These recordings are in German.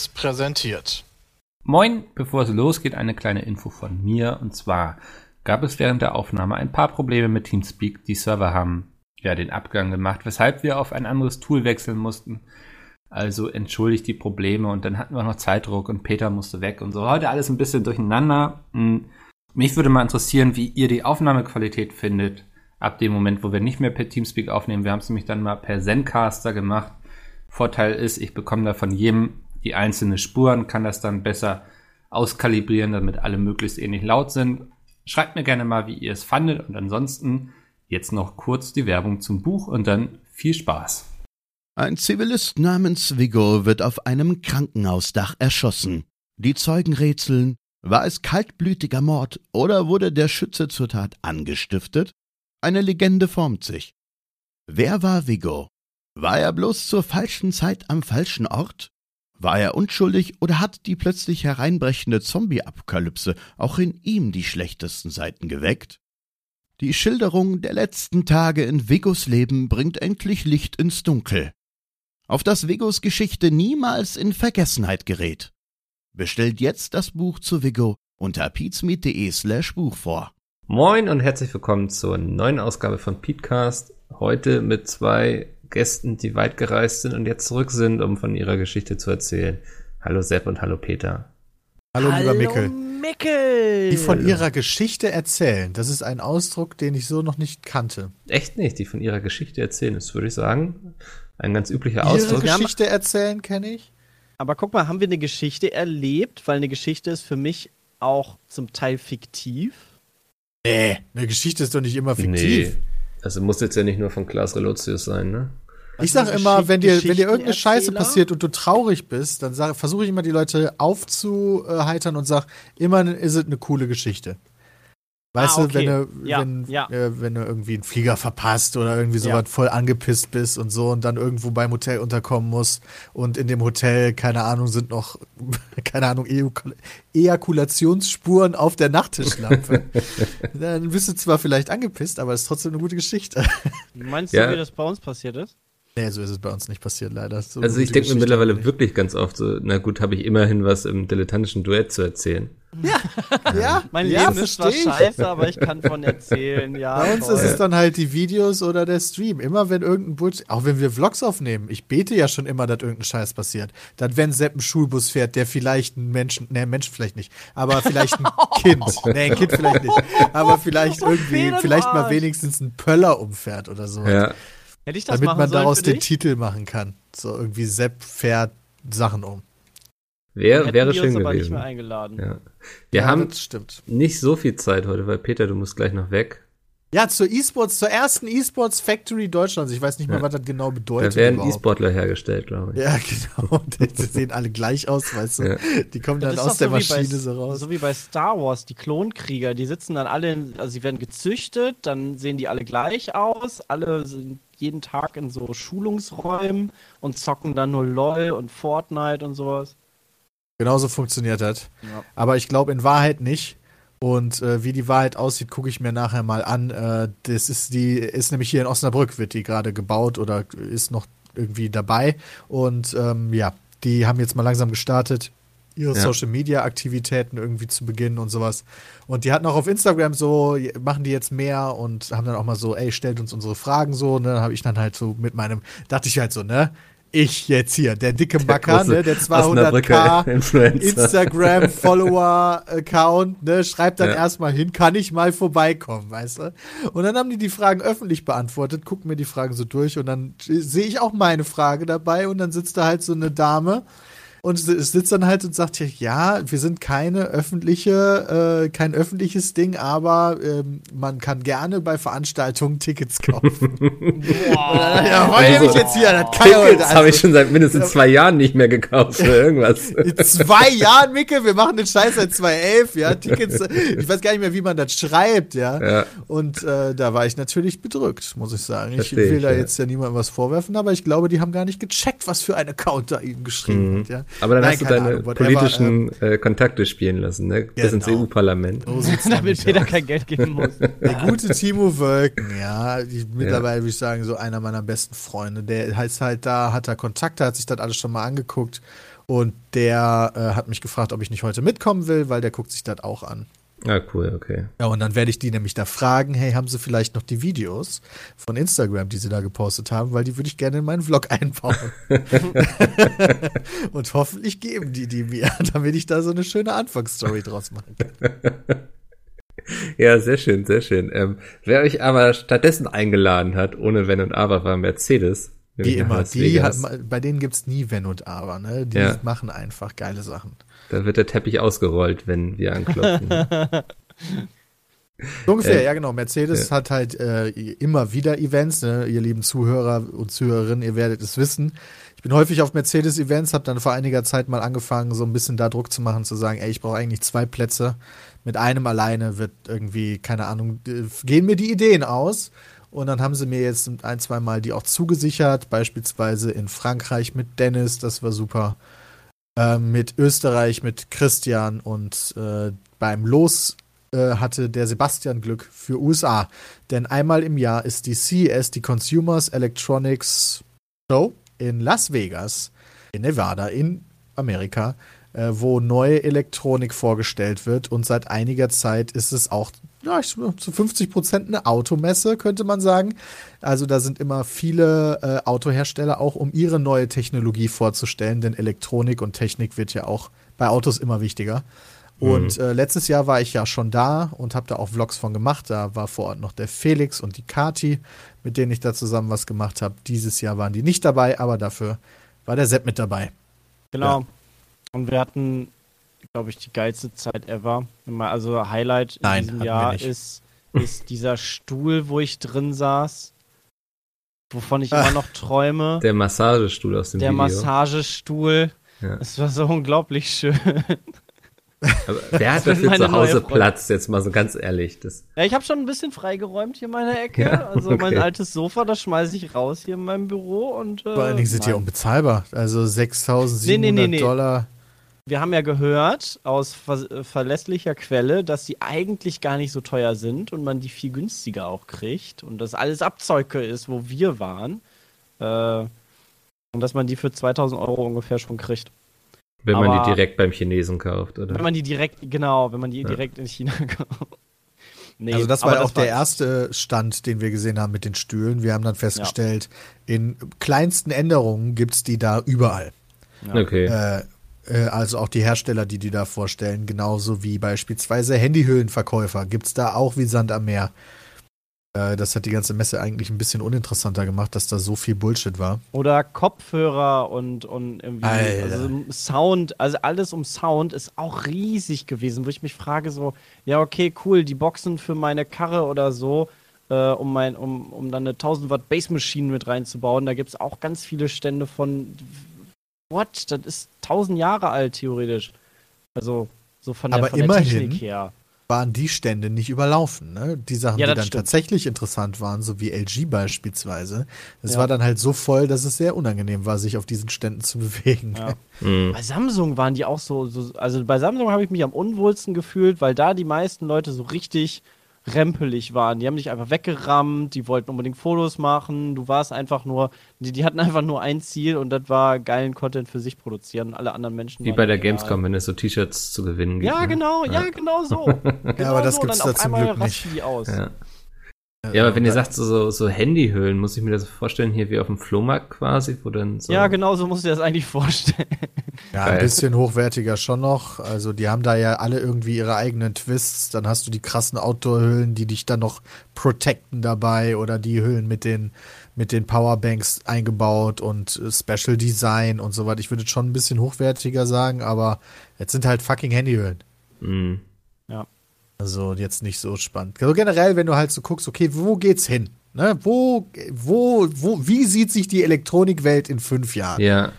Seriös präsentiert. Moin, bevor es losgeht, eine kleine Info von mir. Und zwar gab es während der Aufnahme ein paar Probleme mit Teamspeak. Die Server haben ja den Abgang gemacht, weshalb wir auf ein anderes Tool wechseln mussten. Also entschuldigt die Probleme und dann hatten wir noch Zeitdruck und Peter musste weg und so. Heute alles ein bisschen durcheinander. Hm, mich würde mal interessieren, wie ihr die Aufnahmequalität findet. Ab dem Moment, wo wir nicht mehr per Teamspeak aufnehmen. Wir haben es nämlich dann mal per Zencaster gemacht. Vorteil ist, ich bekomme da von jedem die einzelnen Spuren, kann das dann besser auskalibrieren, damit alle möglichst ähnlich laut sind. Schreibt mir gerne mal, wie ihr es fandet und ansonsten jetzt noch kurz die Werbung zum Buch und dann viel Spaß. Ein Zivilist namens Vigo wird auf einem Krankenhausdach erschossen. Die Zeugen rätseln, war es kaltblütiger Mord oder wurde der Schütze zur Tat angestiftet? Eine Legende formt sich. Wer war Vigo? War er bloß zur falschen Zeit am falschen Ort? War er unschuldig oder hat die plötzlich hereinbrechende Zombie-Apokalypse auch in ihm die schlechtesten Seiten geweckt? Die Schilderung der letzten Tage in Vigos Leben bringt endlich Licht ins Dunkel. Auf das Vigos Geschichte niemals in Vergessenheit gerät. Bestellt jetzt das Buch zu Vigo unter peatsmeet.de slash Buch vor. Moin und herzlich willkommen zur neuen Ausgabe von Petecast. Heute mit zwei Gästen, die weit gereist sind und jetzt zurück sind, um von ihrer Geschichte zu erzählen. Hallo Sepp und hallo Peter. Hallo, lieber Mickel. Mickel. Die von ihrer Geschichte erzählen, das ist ein Ausdruck, den ich so noch nicht kannte. Echt nicht, die von ihrer Geschichte erzählen, das würde ich sagen. Ein ganz üblicher Ihre Ausdruck. Geschichte erzählen kenne ich. Aber guck mal, haben wir eine Geschichte erlebt? Weil eine Geschichte ist für mich auch zum Teil fiktiv. Nee, eine Geschichte ist doch nicht immer fiktiv. Nee. Also muss jetzt ja nicht nur von Klaas Relotius sein, ne? Ich sag immer, wenn dir, wenn dir irgendeine? Scheiße passiert und du traurig bist, dann versuche ich immer die Leute aufzuheitern und sag, immer ist es eine coole Geschichte. Weißt Ah, du, wenn okay. du, Ja, wenn, ja. Äh, wenn du irgendwie einen Flieger verpasst oder irgendwie so Ja. was voll angepisst bist und so und dann irgendwo beim Hotel unterkommen musst und in dem Hotel, keine Ahnung, sind noch, keine Ahnung, Ejakul- Ejakulationsspuren auf der Nachttischlampe. dann bist du zwar vielleicht angepisst, aber es ist trotzdem eine gute Geschichte. Meinst Ja. du, wie das bei uns passiert ist? nee, so ist es bei uns nicht passiert, leider. So Also ich denke mir mittlerweile nicht. wirklich ganz oft so, na gut, habe ich immerhin was im dilettantischen Duett zu erzählen. Ja, Mein ja, Leben ist zwar scheiße, aber ich kann von erzählen, ja. Bei uns toll. ist es dann halt die Videos oder der Stream. Immer wenn irgendein Bullshit, auch wenn wir Vlogs aufnehmen, ich bete ja schon immer, dass irgendein Scheiß passiert. Dann, wenn Sepp einen Schulbus fährt, der vielleicht einen Menschen, ne, Menschen vielleicht nicht, aber vielleicht ein Kind. Nee, ein Kind vielleicht nicht. Aber vielleicht irgendwie, vielleicht mal wenigstens ein Pöller umfährt oder so. Ja. Hätte ich das Damit man daraus den dich? Titel machen kann. So irgendwie Sepp fährt Sachen um. Wär, wäre schön uns aber nicht gewesen. mehr eingeladen. Ja. Wir ja, haben das stimmt. nicht so viel Zeit heute, weil Peter, du musst gleich noch weg. Ja, zur E-Sports, zur ersten E-Sports Factory Deutschlands. Ich weiß nicht mehr, Ja. was das genau bedeutet. Da werden. E-Sportler hergestellt, glaube ich. Ja, genau. Die sehen alle gleich aus, weißt du. Ja. Die kommen dann aus der so Maschine bei, so raus. So wie bei Star Wars, die Klonkrieger, die sitzen dann alle, in, also sie werden gezüchtet, dann sehen die alle gleich aus, alle sind jeden Tag in so Schulungsräumen und zocken dann nur LOL und Fortnite und sowas. Genauso funktioniert das. Ja. Aber ich glaube in Wahrheit nicht. Und äh, wie die Wahrheit aussieht, gucke ich mir nachher mal an. Äh, das ist die, ist nämlich hier in Osnabrück, wird die gerade gebaut oder ist noch irgendwie dabei. Und ähm, ja, die haben jetzt mal langsam gestartet, ihre Ja. Social Media Aktivitäten irgendwie zu beginnen und sowas. Und die hatten auch auf Instagram so, machen die jetzt mehr und haben dann auch mal so, ey, stellt uns unsere Fragen so. Ne? Dann habe ich dann halt so mit meinem, dachte ich halt so, ne? Ich jetzt hier, der dicke Macker, große ne, der 200k Osnabrücker Influencer. Instagram-Follower-Account, ne, schreibt dann Ja. erstmal hin, kann ich mal vorbeikommen, weißt du? Und dann haben die die Fragen öffentlich beantwortet, gucken mir die Fragen so durch und dann sehe ich auch meine Frage dabei und dann sitzt da halt so eine Dame und si- sitzt dann halt und sagt hier, ja, wir sind keine öffentliche, äh, kein öffentliches Ding, aber ähm, man kann gerne bei Veranstaltungen Tickets kaufen. ja, wollt ihr Also, mich jetzt hier? Das kann ja Tickets habe ich also- schon seit mindestens zwei Jahren nicht mehr gekauft oder irgendwas. in zwei Jahren, Micke, wir machen den Scheiß seit 2011, ja, Tickets, ich weiß gar nicht mehr, wie man das schreibt, ja. Ja. Und äh, da war ich natürlich bedrückt, muss ich sagen. Ich Versteh will ich, da ja. jetzt ja niemandem was vorwerfen, aber ich glaube, die haben gar nicht gecheckt, was für ein Account da ihnen geschrieben Mhm. hat, ja. Aber dann Nein, hast du deine Ahnung, whatever, politischen äh, Kontakte spielen lassen, ne? Bis ins Genau. EU-Parlament. So Damit aus. kein Geld geben muss. Der gute Timo Wölken, ja, die, mittlerweile würde ich sagen, so einer meiner besten Freunde. Der heißt halt da, hat er Kontakte, hat sich das alles schon mal angeguckt und der äh, hat mich gefragt, ob ich nicht heute mitkommen will, weil der guckt sich das auch an. Ah, cool, okay. Ja, und dann werde ich die nämlich da fragen, hey, haben sie vielleicht noch die Videos von Instagram, die sie da gepostet haben, weil die würde ich gerne in meinen Vlog einbauen. und hoffentlich geben die die mir, damit ich da so eine schöne Anfangsstory draus machen kann. Ja, sehr schön, sehr schön. Ähm, wer euch aber stattdessen eingeladen hat, ohne Wenn und Aber, war Mercedes. Wie immer, die hat, bei denen gibt's nie Wenn und Aber, ne? Die Ja. machen einfach geile Sachen. Da wird der Teppich ausgerollt, wenn wir anklopfen. So ungefähr, Äh, ja genau. Mercedes hat halt äh, immer wieder Events, ne? ihr lieben Zuhörer und Zuhörerinnen, ihr werdet es wissen. Ich bin häufig auf Mercedes-Events, habe dann vor einiger Zeit mal angefangen, so ein bisschen da Druck zu machen, zu sagen, ey, ich brauche eigentlich zwei Plätze. Mit einem alleine wird irgendwie, keine Ahnung, äh, gehen mir die Ideen aus. Und dann haben sie mir jetzt ein, zwei Mal die auch zugesichert, beispielsweise in Frankreich mit Dennis, das war super. Ähm, mit Österreich, mit Christian und äh, beim Los äh, hatte der Sebastian Glück für USA. Denn einmal im Jahr ist die CES, die Consumers Electronics Show in Las Vegas, in Nevada, in Amerika, äh, wo neue Elektronik vorgestellt wird. Und seit einiger Zeit ist es auch ja, ich, zu 50 Prozent eine Automesse, könnte man sagen. Also da sind immer viele äh, Autohersteller auch, um ihre neue Technologie vorzustellen, denn Elektronik und Technik wird ja auch bei Autos immer wichtiger. Und äh, letztes Jahr war ich ja schon da und habe da auch Vlogs von gemacht. Da war vor Ort noch der Felix und die Kati, mit denen ich da zusammen was gemacht habe. Dieses Jahr waren die nicht dabei, aber dafür war der Sepp mit dabei. Genau. Und wir hatten, glaube ich, die geilste Zeit ever. Also Highlight in Nein, diesem hatten wir Jahr ist, ist dieser Stuhl, wo ich drin saß, wovon ich Ah. immer noch träume. der Massagestuhl aus dem Der Video. Massagestuhl. Ja. Es war so unglaublich schön. Aber wer hat dafür zu Hause. Platz? Jetzt mal so ganz ehrlich. Das, Ja, ich habe schon ein bisschen freigeräumt hier in meiner Ecke. Ja, also mein okay. altes Sofa, das schmeiße ich raus hier in meinem Büro und äh, Vor allen Dingen sind die nein. unbezahlbar. Also 6.700 Nee, nee, nee, nee. Dollar. Wir haben ja gehört aus ver verlässlicher Quelle, dass sie eigentlich gar nicht so teuer sind und man die viel günstiger auch kriegt und das alles Abzeuge ist, wo wir waren. Äh, und dass man die für 2000 Euro ungefähr schon kriegt. wenn man Aber- die direkt beim Chinesen kauft, oder? Wenn man die direkt, genau, wenn man die Ja. direkt in China kauft. Nee, Also das war auch der war- erste Stand, den wir gesehen haben mit den Stühlen. Wir haben dann festgestellt, in kleinsten Änderungen gibt's die da überall. Ja. Okay. Äh, also auch die Hersteller, die die da vorstellen, genauso wie beispielsweise Handyhüllenverkäufer, gibt's da auch wie Sand am Meer. Äh, das hat die ganze Messe eigentlich ein bisschen uninteressanter gemacht, dass da so viel Bullshit war. Oder Kopfhörer und, und irgendwie also Sound, also alles um Sound ist auch riesig gewesen, wo ich mich frage so, ja okay, cool, die Boxen für meine Karre oder so, äh, um, mein, um, um dann eine 1000 Watt Bassmaschine mit reinzubauen, da gibt es auch ganz viele Stände von, what, das ist 1000 Jahre alt theoretisch. Also so von der, Aber von der immerhin- Technik her. Waren die Stände nicht überlaufen, ne? Die Sachen, Ja, die dann stimmt. tatsächlich interessant waren, so wie LG beispielsweise, das Ja. war dann halt so voll, dass es sehr unangenehm war, sich auf diesen Ständen zu bewegen. Ja. Mhm. Bei Samsung waren die auch so, so also bei Samsung habe ich mich am unwohlsten gefühlt, weil da die meisten Leute so richtig rempelig waren. Die haben dich einfach weggerammt, die wollten unbedingt Fotos machen, du warst einfach nur, die, die hatten einfach nur ein Ziel und das war geilen Content für sich produzieren und alle anderen Menschen. Wie bei der egal. Gamescom, wenn es so T-Shirts zu gewinnen gibt. Ja, ne? genau, ja, genau so. Genau aber das so. gibt's dann da auf zum einmal Glück nicht. rasten Die aus. Ja. Ja, aber wenn ihr sagt, so, so, Handyhüllen, muss ich mir das vorstellen, hier wie auf dem Flohmarkt quasi, wo dann so. Ja, genau so musst du dir das eigentlich vorstellen. Ja, Geil. ein bisschen hochwertiger schon noch. Also die haben da ja alle irgendwie ihre eigenen Twists. Dann hast du die krassen Outdoor-Hüllen, die dich dann noch protecten dabei oder die Hüllen mit den mit den Powerbanks eingebaut und äh, Special Design und so weiter. Ich würde schon ein bisschen hochwertiger sagen, aber jetzt sind halt fucking Handyhüllen. Mhm. Also jetzt nicht so spannend. Also generell, wenn du halt so guckst, okay, wo geht's hin? Ne? Wo, wo, wo, wie sieht sich die Elektronikwelt in fünf Jahren? Ja,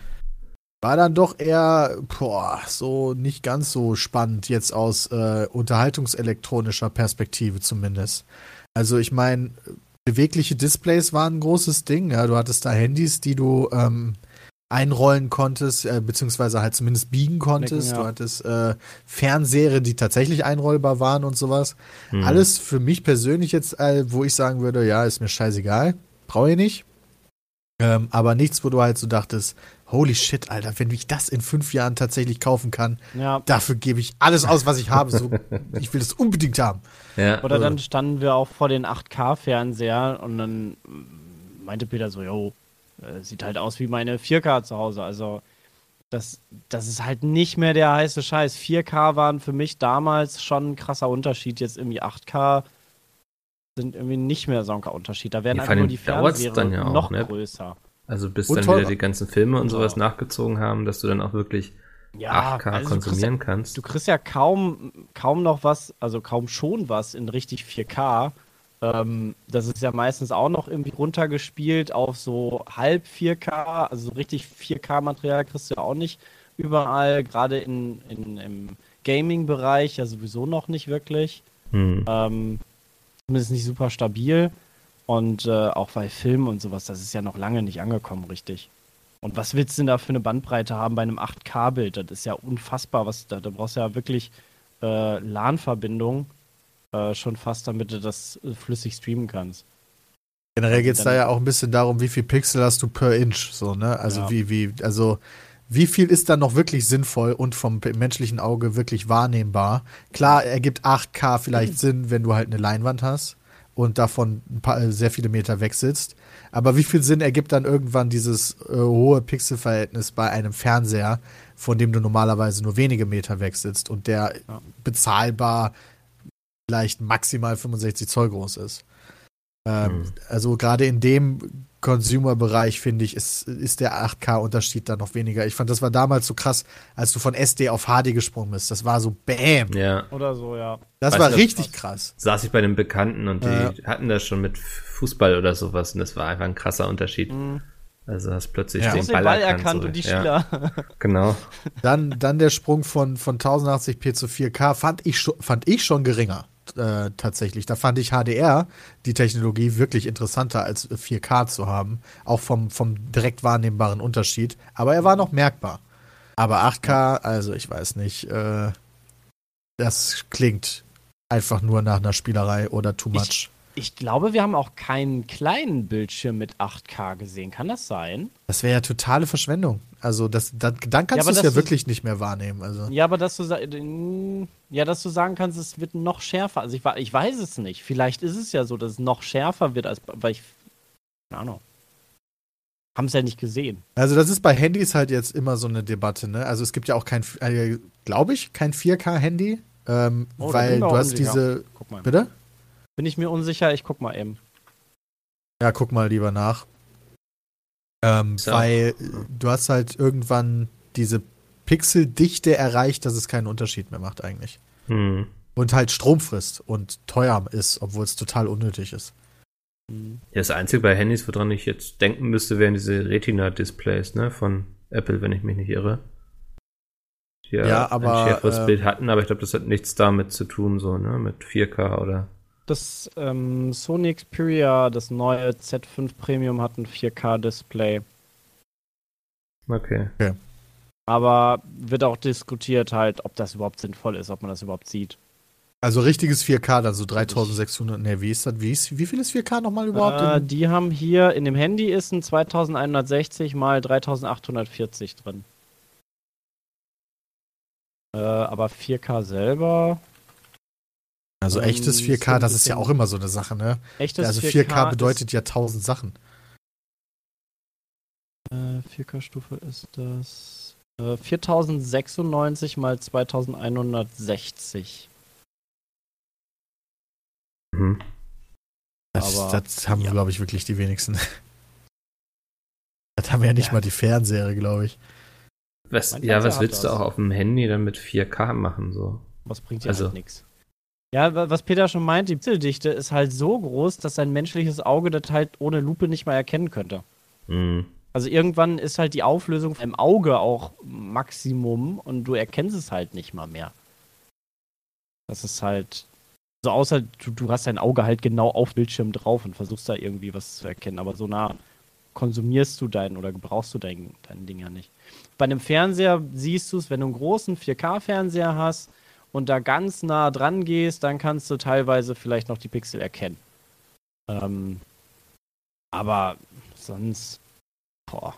War dann doch eher, boah, so nicht ganz so spannend jetzt aus äh, unterhaltungselektronischer Perspektive zumindest. Also ich meine, bewegliche Displays waren ein großes Ding. Ja, du hattest da Handys, die du ähm, einrollen konntest, äh, beziehungsweise halt zumindest biegen konntest. ja. Du hattest äh, Fernseher, die tatsächlich einrollbar waren und sowas. Alles für mich persönlich jetzt, äh, wo ich sagen würde, ja, ist mir scheißegal, brauche ich nicht. Ähm, aber nichts, wo du halt so dachtest, holy shit, Alter, wenn ich das in fünf Jahren tatsächlich kaufen kann, Ja. dafür gebe ich alles aus, was ich habe. So, ich will das unbedingt haben. Ja. Oder dann standen wir auch vor den 8K-Fernseher und dann meinte Peter so, jo, äh, sieht halt aus wie meine 4K zu Hause. Also das, das ist halt nicht mehr der heiße Scheiß. 4K waren für mich damals schon ein krasser Unterschied. Jetzt irgendwie 8K sind irgendwie nicht mehr so ein Unterschied. Da werden Ja, einfach nur die dann ja auch, noch ne? größer. Also bis Und dann teurer. wieder die ganzen Filme und sowas Ja. nachgezogen haben, dass du dann auch wirklich Ja, 8K also du kriegst konsumieren kannst. Du kriegst ja kaum, kaum noch was, also kaum schon was in richtig 4K. Ähm, das ist ja meistens auch noch irgendwie runtergespielt auf so halb 4K. Also so richtig 4K-Material kriegst du ja auch nicht überall, gerade in, in, im Gaming-Bereich ja sowieso noch nicht wirklich. Hm. Ähm, zumindest nicht super stabil. Und äh, auch bei Filmen und sowas, das ist ja noch lange nicht angekommen, richtig. Und was willst du denn da für eine Bandbreite haben bei einem 8K-Bild? Das ist ja unfassbar, was da, da brauchst du ja wirklich äh, LAN-Verbindung äh, schon fast, damit du das äh, flüssig streamen kannst. Generell geht es da ja auch ein bisschen darum, wie viel Pixel hast du per Inch, so, ne? Also Ja. wie, wie, also wie viel ist dann noch wirklich sinnvoll und vom menschlichen Auge wirklich wahrnehmbar? Klar, ergibt 8K vielleicht Sinn, wenn du halt eine Leinwand hast und davon paar, äh, sehr viele Meter weg sitzt. Aber wie viel Sinn ergibt dann irgendwann dieses äh, hohe Pixelverhältnis bei einem Fernseher, von dem du normalerweise nur wenige Meter weg sitzt und der Ja. bezahlbar vielleicht maximal 65 Zoll groß ist? Ähm, Mhm. Also gerade in dem Consumer-Bereich, finde ich, ist, ist der 8K-Unterschied da noch weniger. Ich fand, das war damals so krass, als du von SD auf HD gesprungen bist. Das war so BÄM. Ja, Oder so, ja. Das Weißt war du, richtig krass. saß ich bei den Bekannten und die Ja. hatten das schon mit Fußball oder sowas und das war einfach ein krasser Unterschied. Mhm. Also hast plötzlich Ja. den den Ball, Ball erkannt. erkannt so. und die ja, Spieler. Genau. Dann, dann der Sprung von, von 1080p zu 4K fand ich schon, fand ich schon geringer. Äh, tatsächlich. Da fand ich HDR, die Technologie, wirklich interessanter als 4K zu haben. Auch vom, vom direkt wahrnehmbaren Unterschied. Aber er war noch merkbar. Aber 8K, also ich weiß nicht, äh, das klingt einfach nur nach einer Spielerei oder too much. Ich glaube, wir haben auch keinen kleinen Bildschirm mit 8K gesehen. Kann das sein? Das wäre ja totale Verschwendung. Also das, dann, dann kannst Ja, du es das ja wirklich nicht mehr wahrnehmen. Also. Ja, aber dass du, ja, dass du sagen kannst, es wird noch schärfer. Also ich, ich weiß es nicht. Vielleicht ist es ja so, dass es noch schärfer wird, als weil ich. Keine Ahnung. Haben es ja nicht gesehen. Also das ist bei Handys halt jetzt immer so eine Debatte, ne? Also es gibt ja auch kein, äh, glaube ich, kein 4K-Handy, ähm, Oh, weil ich du hast unsicher. diese, Guck mal. bitte? Bin ich mir unsicher? Ich guck mal eben. Ja, guck mal lieber nach. Ähm, So. weil äh, du hast halt irgendwann diese Pixeldichte erreicht, dass es keinen Unterschied mehr macht eigentlich. Hm. Und halt Strom frisst und teuer ist, obwohl es total unnötig ist. Hm. Das Einzige bei Handys, woran ich jetzt denken müsste, wären diese Retina-Displays, ne, von Apple, wenn ich mich nicht irre. Die Ja, aber, ein schärferes ähm, Bild hatten, aber ich glaube, das hat nichts damit zu tun, so, ne, mit 4K oder. Das ähm, Sony Xperia, das neue Z5 Premium, hat ein 4K-Display. Okay. Aber wird auch diskutiert halt, ob das überhaupt sinnvoll ist, ob man das überhaupt sieht. Also richtiges 4K, dann so 3600, ne, wie ist das, wie, ist, wie viel ist 4K nochmal überhaupt? Äh, in- die haben hier in dem Handy ist ein 2160 mal 3840 drin. Äh, aber 4K selber, also ähm, echtes so 4K, ein das ist ja auch immer so eine Sache, ne? echtes also 4K, 4K bedeutet ja tausend Sachen. Ist, äh, 4K-Stufe ist das äh, 4096 mal 2160. Mhm. Das, Aber- das haben, ja. glaube ich, wirklich die wenigsten. Das haben ja nicht Ja. mal die Fernseher, glaube ich. Was, ja, was willst du auch auf dem Handy dann mit 4K machen, so? Was bringt dir Also- halt nichts. Ja, wa- was Peter schon meint, die Pixeldichte ist halt so groß, dass ein menschliches Auge das halt ohne Lupe nicht mal erkennen könnte. Mhm. Also irgendwann ist halt die Auflösung im Auge auch Maximum und du erkennst es halt nicht mal mehr. Das ist halt. So außer du, du hast dein Auge halt genau auf Bildschirm drauf und versuchst da irgendwie was zu erkennen, aber so nah konsumierst du dein oder gebrauchst du dein, dein Ding ja nicht. Bei einem Fernseher siehst du es, wenn du einen großen 4K-Fernseher hast und da ganz nah dran gehst, dann kannst du teilweise vielleicht noch die Pixel erkennen. Ähm, aber sonst, boah.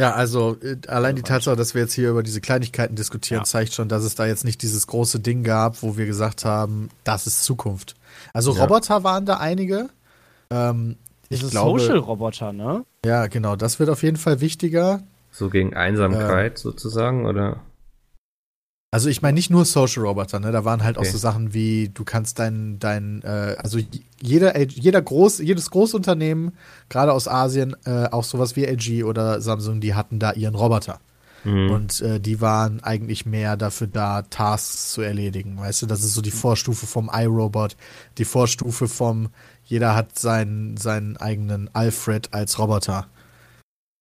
Ja, also äh, allein die Tatsache, dass wir jetzt hier über diese Kleinigkeiten diskutieren, ja. zeigt schon, dass es da jetzt nicht dieses große Ding gab, wo wir gesagt haben, das ist Zukunft. Also ja. Roboter waren da einige. Ähm, ich Diese glaube, Social-Roboter, ne? Ja, genau. Das wird auf jeden Fall wichtiger. So gegen Einsamkeit äh, sozusagen, oder? Also ich meine nicht nur Social Roboter, ne? Da waren halt okay. auch so Sachen wie, du kannst dein, dein, äh, also jeder, jeder groß, jedes Großunternehmen, gerade aus Asien, äh, auch sowas wie LG oder Samsung, die hatten da ihren Roboter. Mhm. Und äh, die waren eigentlich mehr dafür da, Tasks zu erledigen. Weißt du, das ist so die Vorstufe vom iRobot, die Vorstufe vom, jeder hat seinen, seinen eigenen Alfred als Roboter,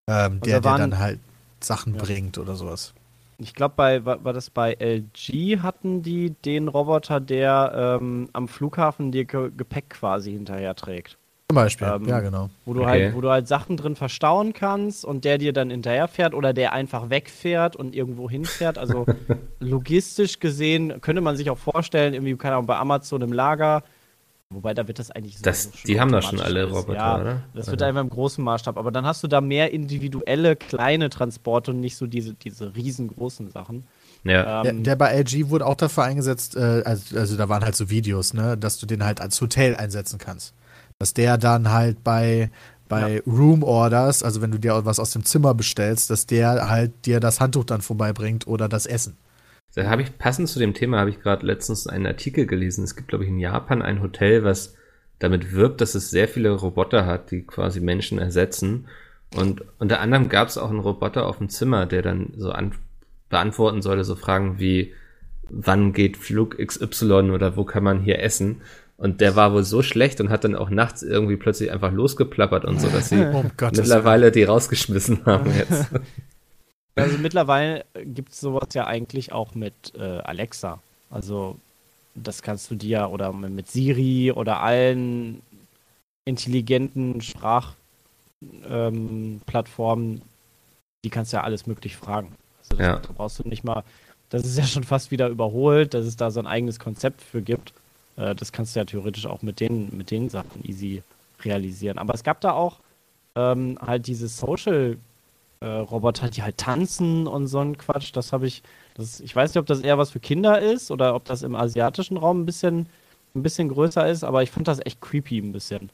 ähm, der, der dann halt Sachen ja. bringt oder sowas. Ich glaube, bei war, war, das bei LG hatten die den Roboter, der ähm, am Flughafen dir Ge Gepäck quasi hinterher trägt. Zum Beispiel, ähm, ja genau. Wo du okay. halt, wo du halt Sachen drin verstauen kannst und der dir dann hinterherfährt oder der einfach wegfährt und irgendwo hinfährt. Also logistisch gesehen könnte man sich auch vorstellen, irgendwie, keine Ahnung, bei Amazon im Lager Wobei, da wird das eigentlich so. Das, so die haben da schon alle Roboter, ja, oder? Das wird einfach im großen Maßstab. Aber dann hast du da mehr individuelle kleine Transporte und nicht so diese, diese riesengroßen Sachen. Ja. Ähm, der, der, bei LG wurde auch dafür eingesetzt, äh, also, also, da waren halt so Videos, ne, dass du den halt als Hotel einsetzen kannst. Dass der dann halt bei, bei ja. Room Orders, also wenn du dir was aus dem Zimmer bestellst, dass der halt dir das Handtuch dann vorbeibringt oder das Essen. Da habe ich passend zu dem Thema habe ich gerade letztens einen Artikel gelesen. Es gibt glaube ich in Japan ein Hotel, was damit wirbt, dass es sehr viele Roboter hat, die quasi Menschen ersetzen. Und unter anderem gab es auch einen Roboter auf dem Zimmer, der dann so an, beantworten sollte, so Fragen wie, wann geht Flug XY oder wo kann man hier essen? Und der war wohl so schlecht und hat dann auch nachts irgendwie plötzlich einfach losgeplappert und so, dass sie oh, mittlerweile die rausgeschmissen haben jetzt. Also mittlerweile gibt es sowas ja eigentlich auch mit äh, Alexa. Also das kannst du dir oder mit Siri oder allen intelligenten Sprachplattformen, ähm, die kannst du ja alles möglich fragen. Also das, ja. da brauchst du nicht mal, das ist ja schon fast wieder überholt, dass es da so ein eigenes Konzept für gibt. Äh, das kannst du ja theoretisch auch mit den, mit den Sachen easy realisieren. Aber es gab da auch ähm, halt diese Social- äh, Roboter, die halt tanzen und so ein Quatsch. Das habe ich, das, ich weiß nicht, ob das eher was für Kinder ist oder ob das im asiatischen Raum ein bisschen, ein bisschen größer ist, aber ich fand das echt creepy ein bisschen.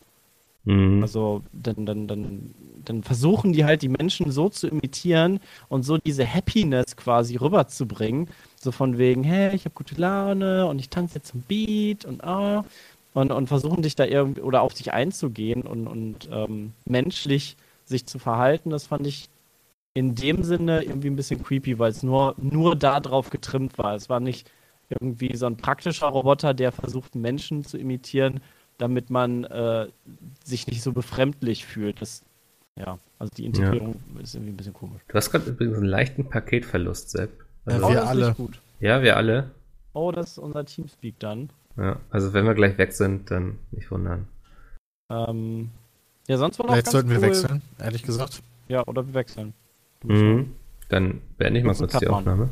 Mhm. Also dann, dann, dann, dann versuchen die halt die Menschen so zu imitieren und so diese Happiness quasi rüberzubringen. So von wegen, hey, ich habe gute Laune und ich tanze jetzt zum Beat und ah. Und, und versuchen dich da irgendwie oder auf dich einzugehen und, und ähm, menschlich sich zu verhalten. Das fand ich in dem Sinne irgendwie ein bisschen creepy, weil es nur, nur darauf getrimmt war. Es war nicht irgendwie so ein praktischer Roboter, der versucht, Menschen zu imitieren, damit man äh, sich nicht so befremdlich fühlt. Das, ja, also die Integrierung ja. ist irgendwie ein bisschen komisch. Du hast gerade übrigens einen leichten Paketverlust, Sepp. Also, oh, wir alle. Ja, wir alle. Oh, das ist unser Teamspeak dann. Ja, also wenn wir gleich weg sind, dann nicht wundern. Ähm, ja, sonst war noch Vielleicht sollten cool. wir wechseln, ehrlich gesagt. Ja, oder wir wechseln. Mhm. Dann beende ich mal kurz die Aufnahme.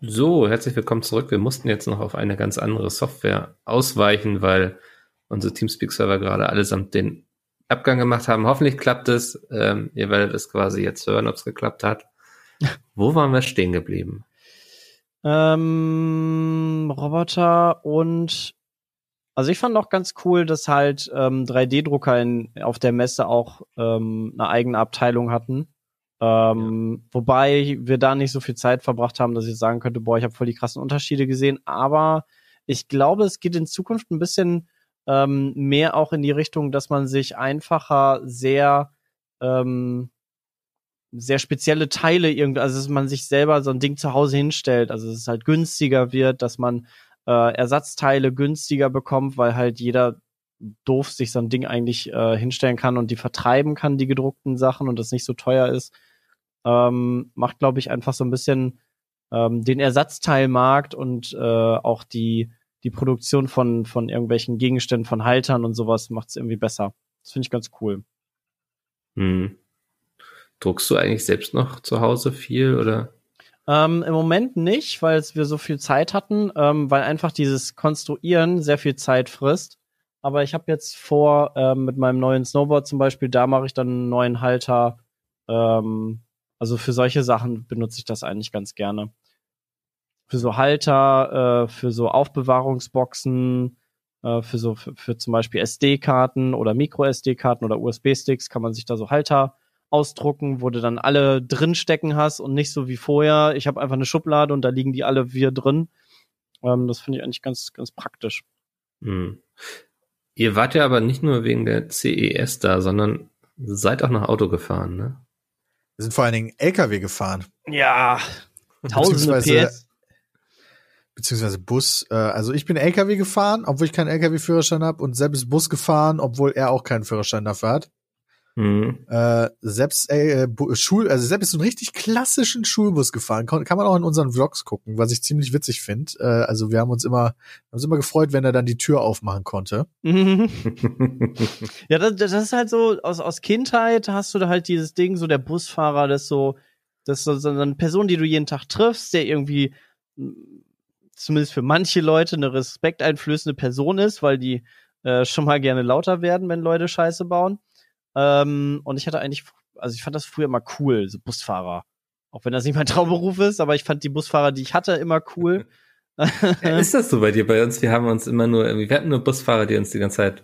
So, herzlich willkommen zurück. Wir mussten jetzt noch auf eine ganz andere Software ausweichen, weil unsere Teamspeak-Server gerade allesamt den Abgang gemacht haben. Hoffentlich klappt es. Ähm, ihr werdet es quasi jetzt hören, ob es geklappt hat. Wo waren wir stehen geblieben? Ähm, Roboter und also ich fand auch ganz cool, dass halt ähm, 3D-Drucker auf der Messe auch ähm, eine eigene Abteilung hatten. Ähm, ja. Wobei wir da nicht so viel Zeit verbracht haben, dass ich sagen könnte, boah, ich habe voll die krassen Unterschiede gesehen. Aber ich glaube, es geht in Zukunft ein bisschen ähm, mehr auch in die Richtung, dass man sich einfacher sehr ähm, sehr spezielle Teile irgendwie, also dass man sich selber so ein Ding zu Hause hinstellt, also dass es halt günstiger wird, dass man äh, Ersatzteile günstiger bekommt, weil halt jeder doof sich so ein Ding eigentlich äh, hinstellen kann und die vertreiben kann, die gedruckten Sachen und das nicht so teuer ist, ähm, macht, glaube ich, einfach so ein bisschen ähm, den Ersatzteilmarkt und äh, auch die, die Produktion von, von irgendwelchen Gegenständen, von Haltern und sowas macht es irgendwie besser. Das finde ich ganz cool. Hm. Druckst du eigentlich selbst noch zu Hause viel oder? Ähm, Im Moment nicht, weil wir so viel Zeit hatten, ähm, weil einfach dieses Konstruieren sehr viel Zeit frisst. Aber ich habe jetzt vor, ähm, mit meinem neuen Snowboard zum Beispiel, da mache ich dann einen neuen Halter. Ähm, also für solche Sachen benutze ich das eigentlich ganz gerne. Für so Halter, äh, für so Aufbewahrungsboxen, äh, für so für, für zum Beispiel SD-Karten oder Micro-SD-Karten oder USB-Sticks kann man sich da so Halter ausdrucken, wo du dann alle drin stecken hast und nicht so wie vorher. Ich habe einfach eine Schublade und da liegen die alle wir drin. Ähm, das finde ich eigentlich ganz, ganz praktisch. Hm. Ihr wart ja aber nicht nur wegen der CES da, sondern seid auch nach Auto gefahren, ne? Wir sind vor allen Dingen LKW gefahren. Ja, tausende Beziehungsweise- PS. Beziehungsweise Bus. Äh, also ich bin LKW gefahren, obwohl ich keinen LKW-Führerschein habe und Sepp ist Bus gefahren, obwohl er auch keinen Führerschein dafür hat. Hm. Äh, Sepps äh, Bu- Schul, also Sepp ist so einen richtig klassischen Schulbus gefahren. Kann, kann man auch in unseren Vlogs gucken, was ich ziemlich witzig finde. Äh, also wir haben uns immer, haben uns immer gefreut, wenn er dann die Tür aufmachen konnte. Mhm. Ja, das, das ist halt so, aus, aus Kindheit hast du da halt dieses Ding, so der Busfahrer, das ist so, das ist so, so eine Person, die du jeden Tag triffst, der irgendwie mh, zumindest für manche Leute eine respekteinflößende Person ist, weil die äh, schon mal gerne lauter werden, wenn Leute Scheiße bauen. Ähm, und ich hatte eigentlich, also ich fand das früher immer cool, so Busfahrer. Auch wenn das nicht mein Traumberuf ist, aber ich fand die Busfahrer, die ich hatte, immer cool. Ja, ist das so bei dir? Bei uns, wir haben uns immer nur, irgendwie- wir hatten nur Busfahrer, die uns die ganze Zeit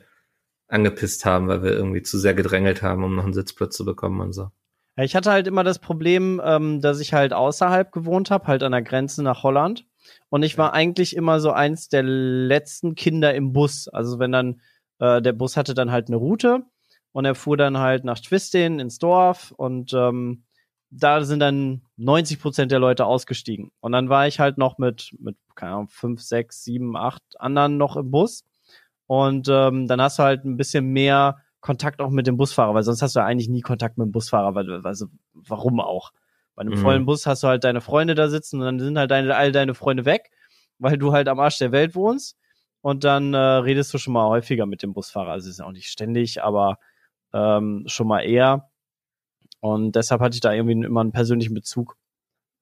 angepisst haben, weil wir irgendwie zu sehr gedrängelt haben, um noch einen Sitzplatz zu bekommen und so. Ja, ich hatte halt immer das Problem, ähm, dass ich halt außerhalb gewohnt habe, halt an der Grenze nach Holland. Und ich war eigentlich immer so eins der letzten Kinder im Bus. Also wenn dann, äh, der Bus hatte dann halt eine Route und er fuhr dann halt nach Twistin ins Dorf und ähm, da sind dann 90 Prozent der Leute ausgestiegen. Und dann war ich halt noch mit, mit, keine Ahnung, fünf, sechs, sieben, acht anderen noch im Bus. Und ähm, dann hast du halt ein bisschen mehr Kontakt auch mit dem Busfahrer, weil sonst hast du ja eigentlich nie Kontakt mit dem Busfahrer, weil, also warum auch? Bei einem Mhm. vollen Bus hast du halt deine Freunde da sitzen und dann sind halt deine, all deine Freunde weg, weil du halt am Arsch der Welt wohnst. Und dann äh, redest du schon mal häufiger mit dem Busfahrer. Also ist auch nicht ständig, aber ähm, schon mal eher. Und deshalb hatte ich da irgendwie immer einen persönlichen Bezug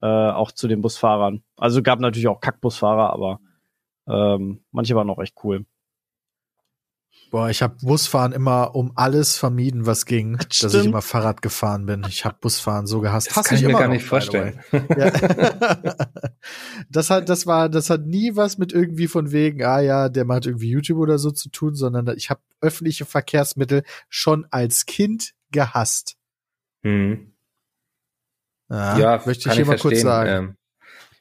äh, auch zu den Busfahrern. Also gab natürlich auch Kackbusfahrer, aber ähm, manche waren auch echt cool. Boah, ich habe Busfahren immer um alles vermieden, was ging, dass ich immer Fahrrad gefahren bin. Ich habe Busfahren so gehasst. Das Hasse kann ich mir immer gar noch, nicht vorstellen. Ja. das hat, das war, das hat nie was mit irgendwie von wegen, ah ja, der macht irgendwie YouTube oder so zu tun, sondern ich habe öffentliche Verkehrsmittel schon als Kind gehasst. Hm. Ja, Ja, möchte ich hier mal kurz verstehen. sagen. Ähm,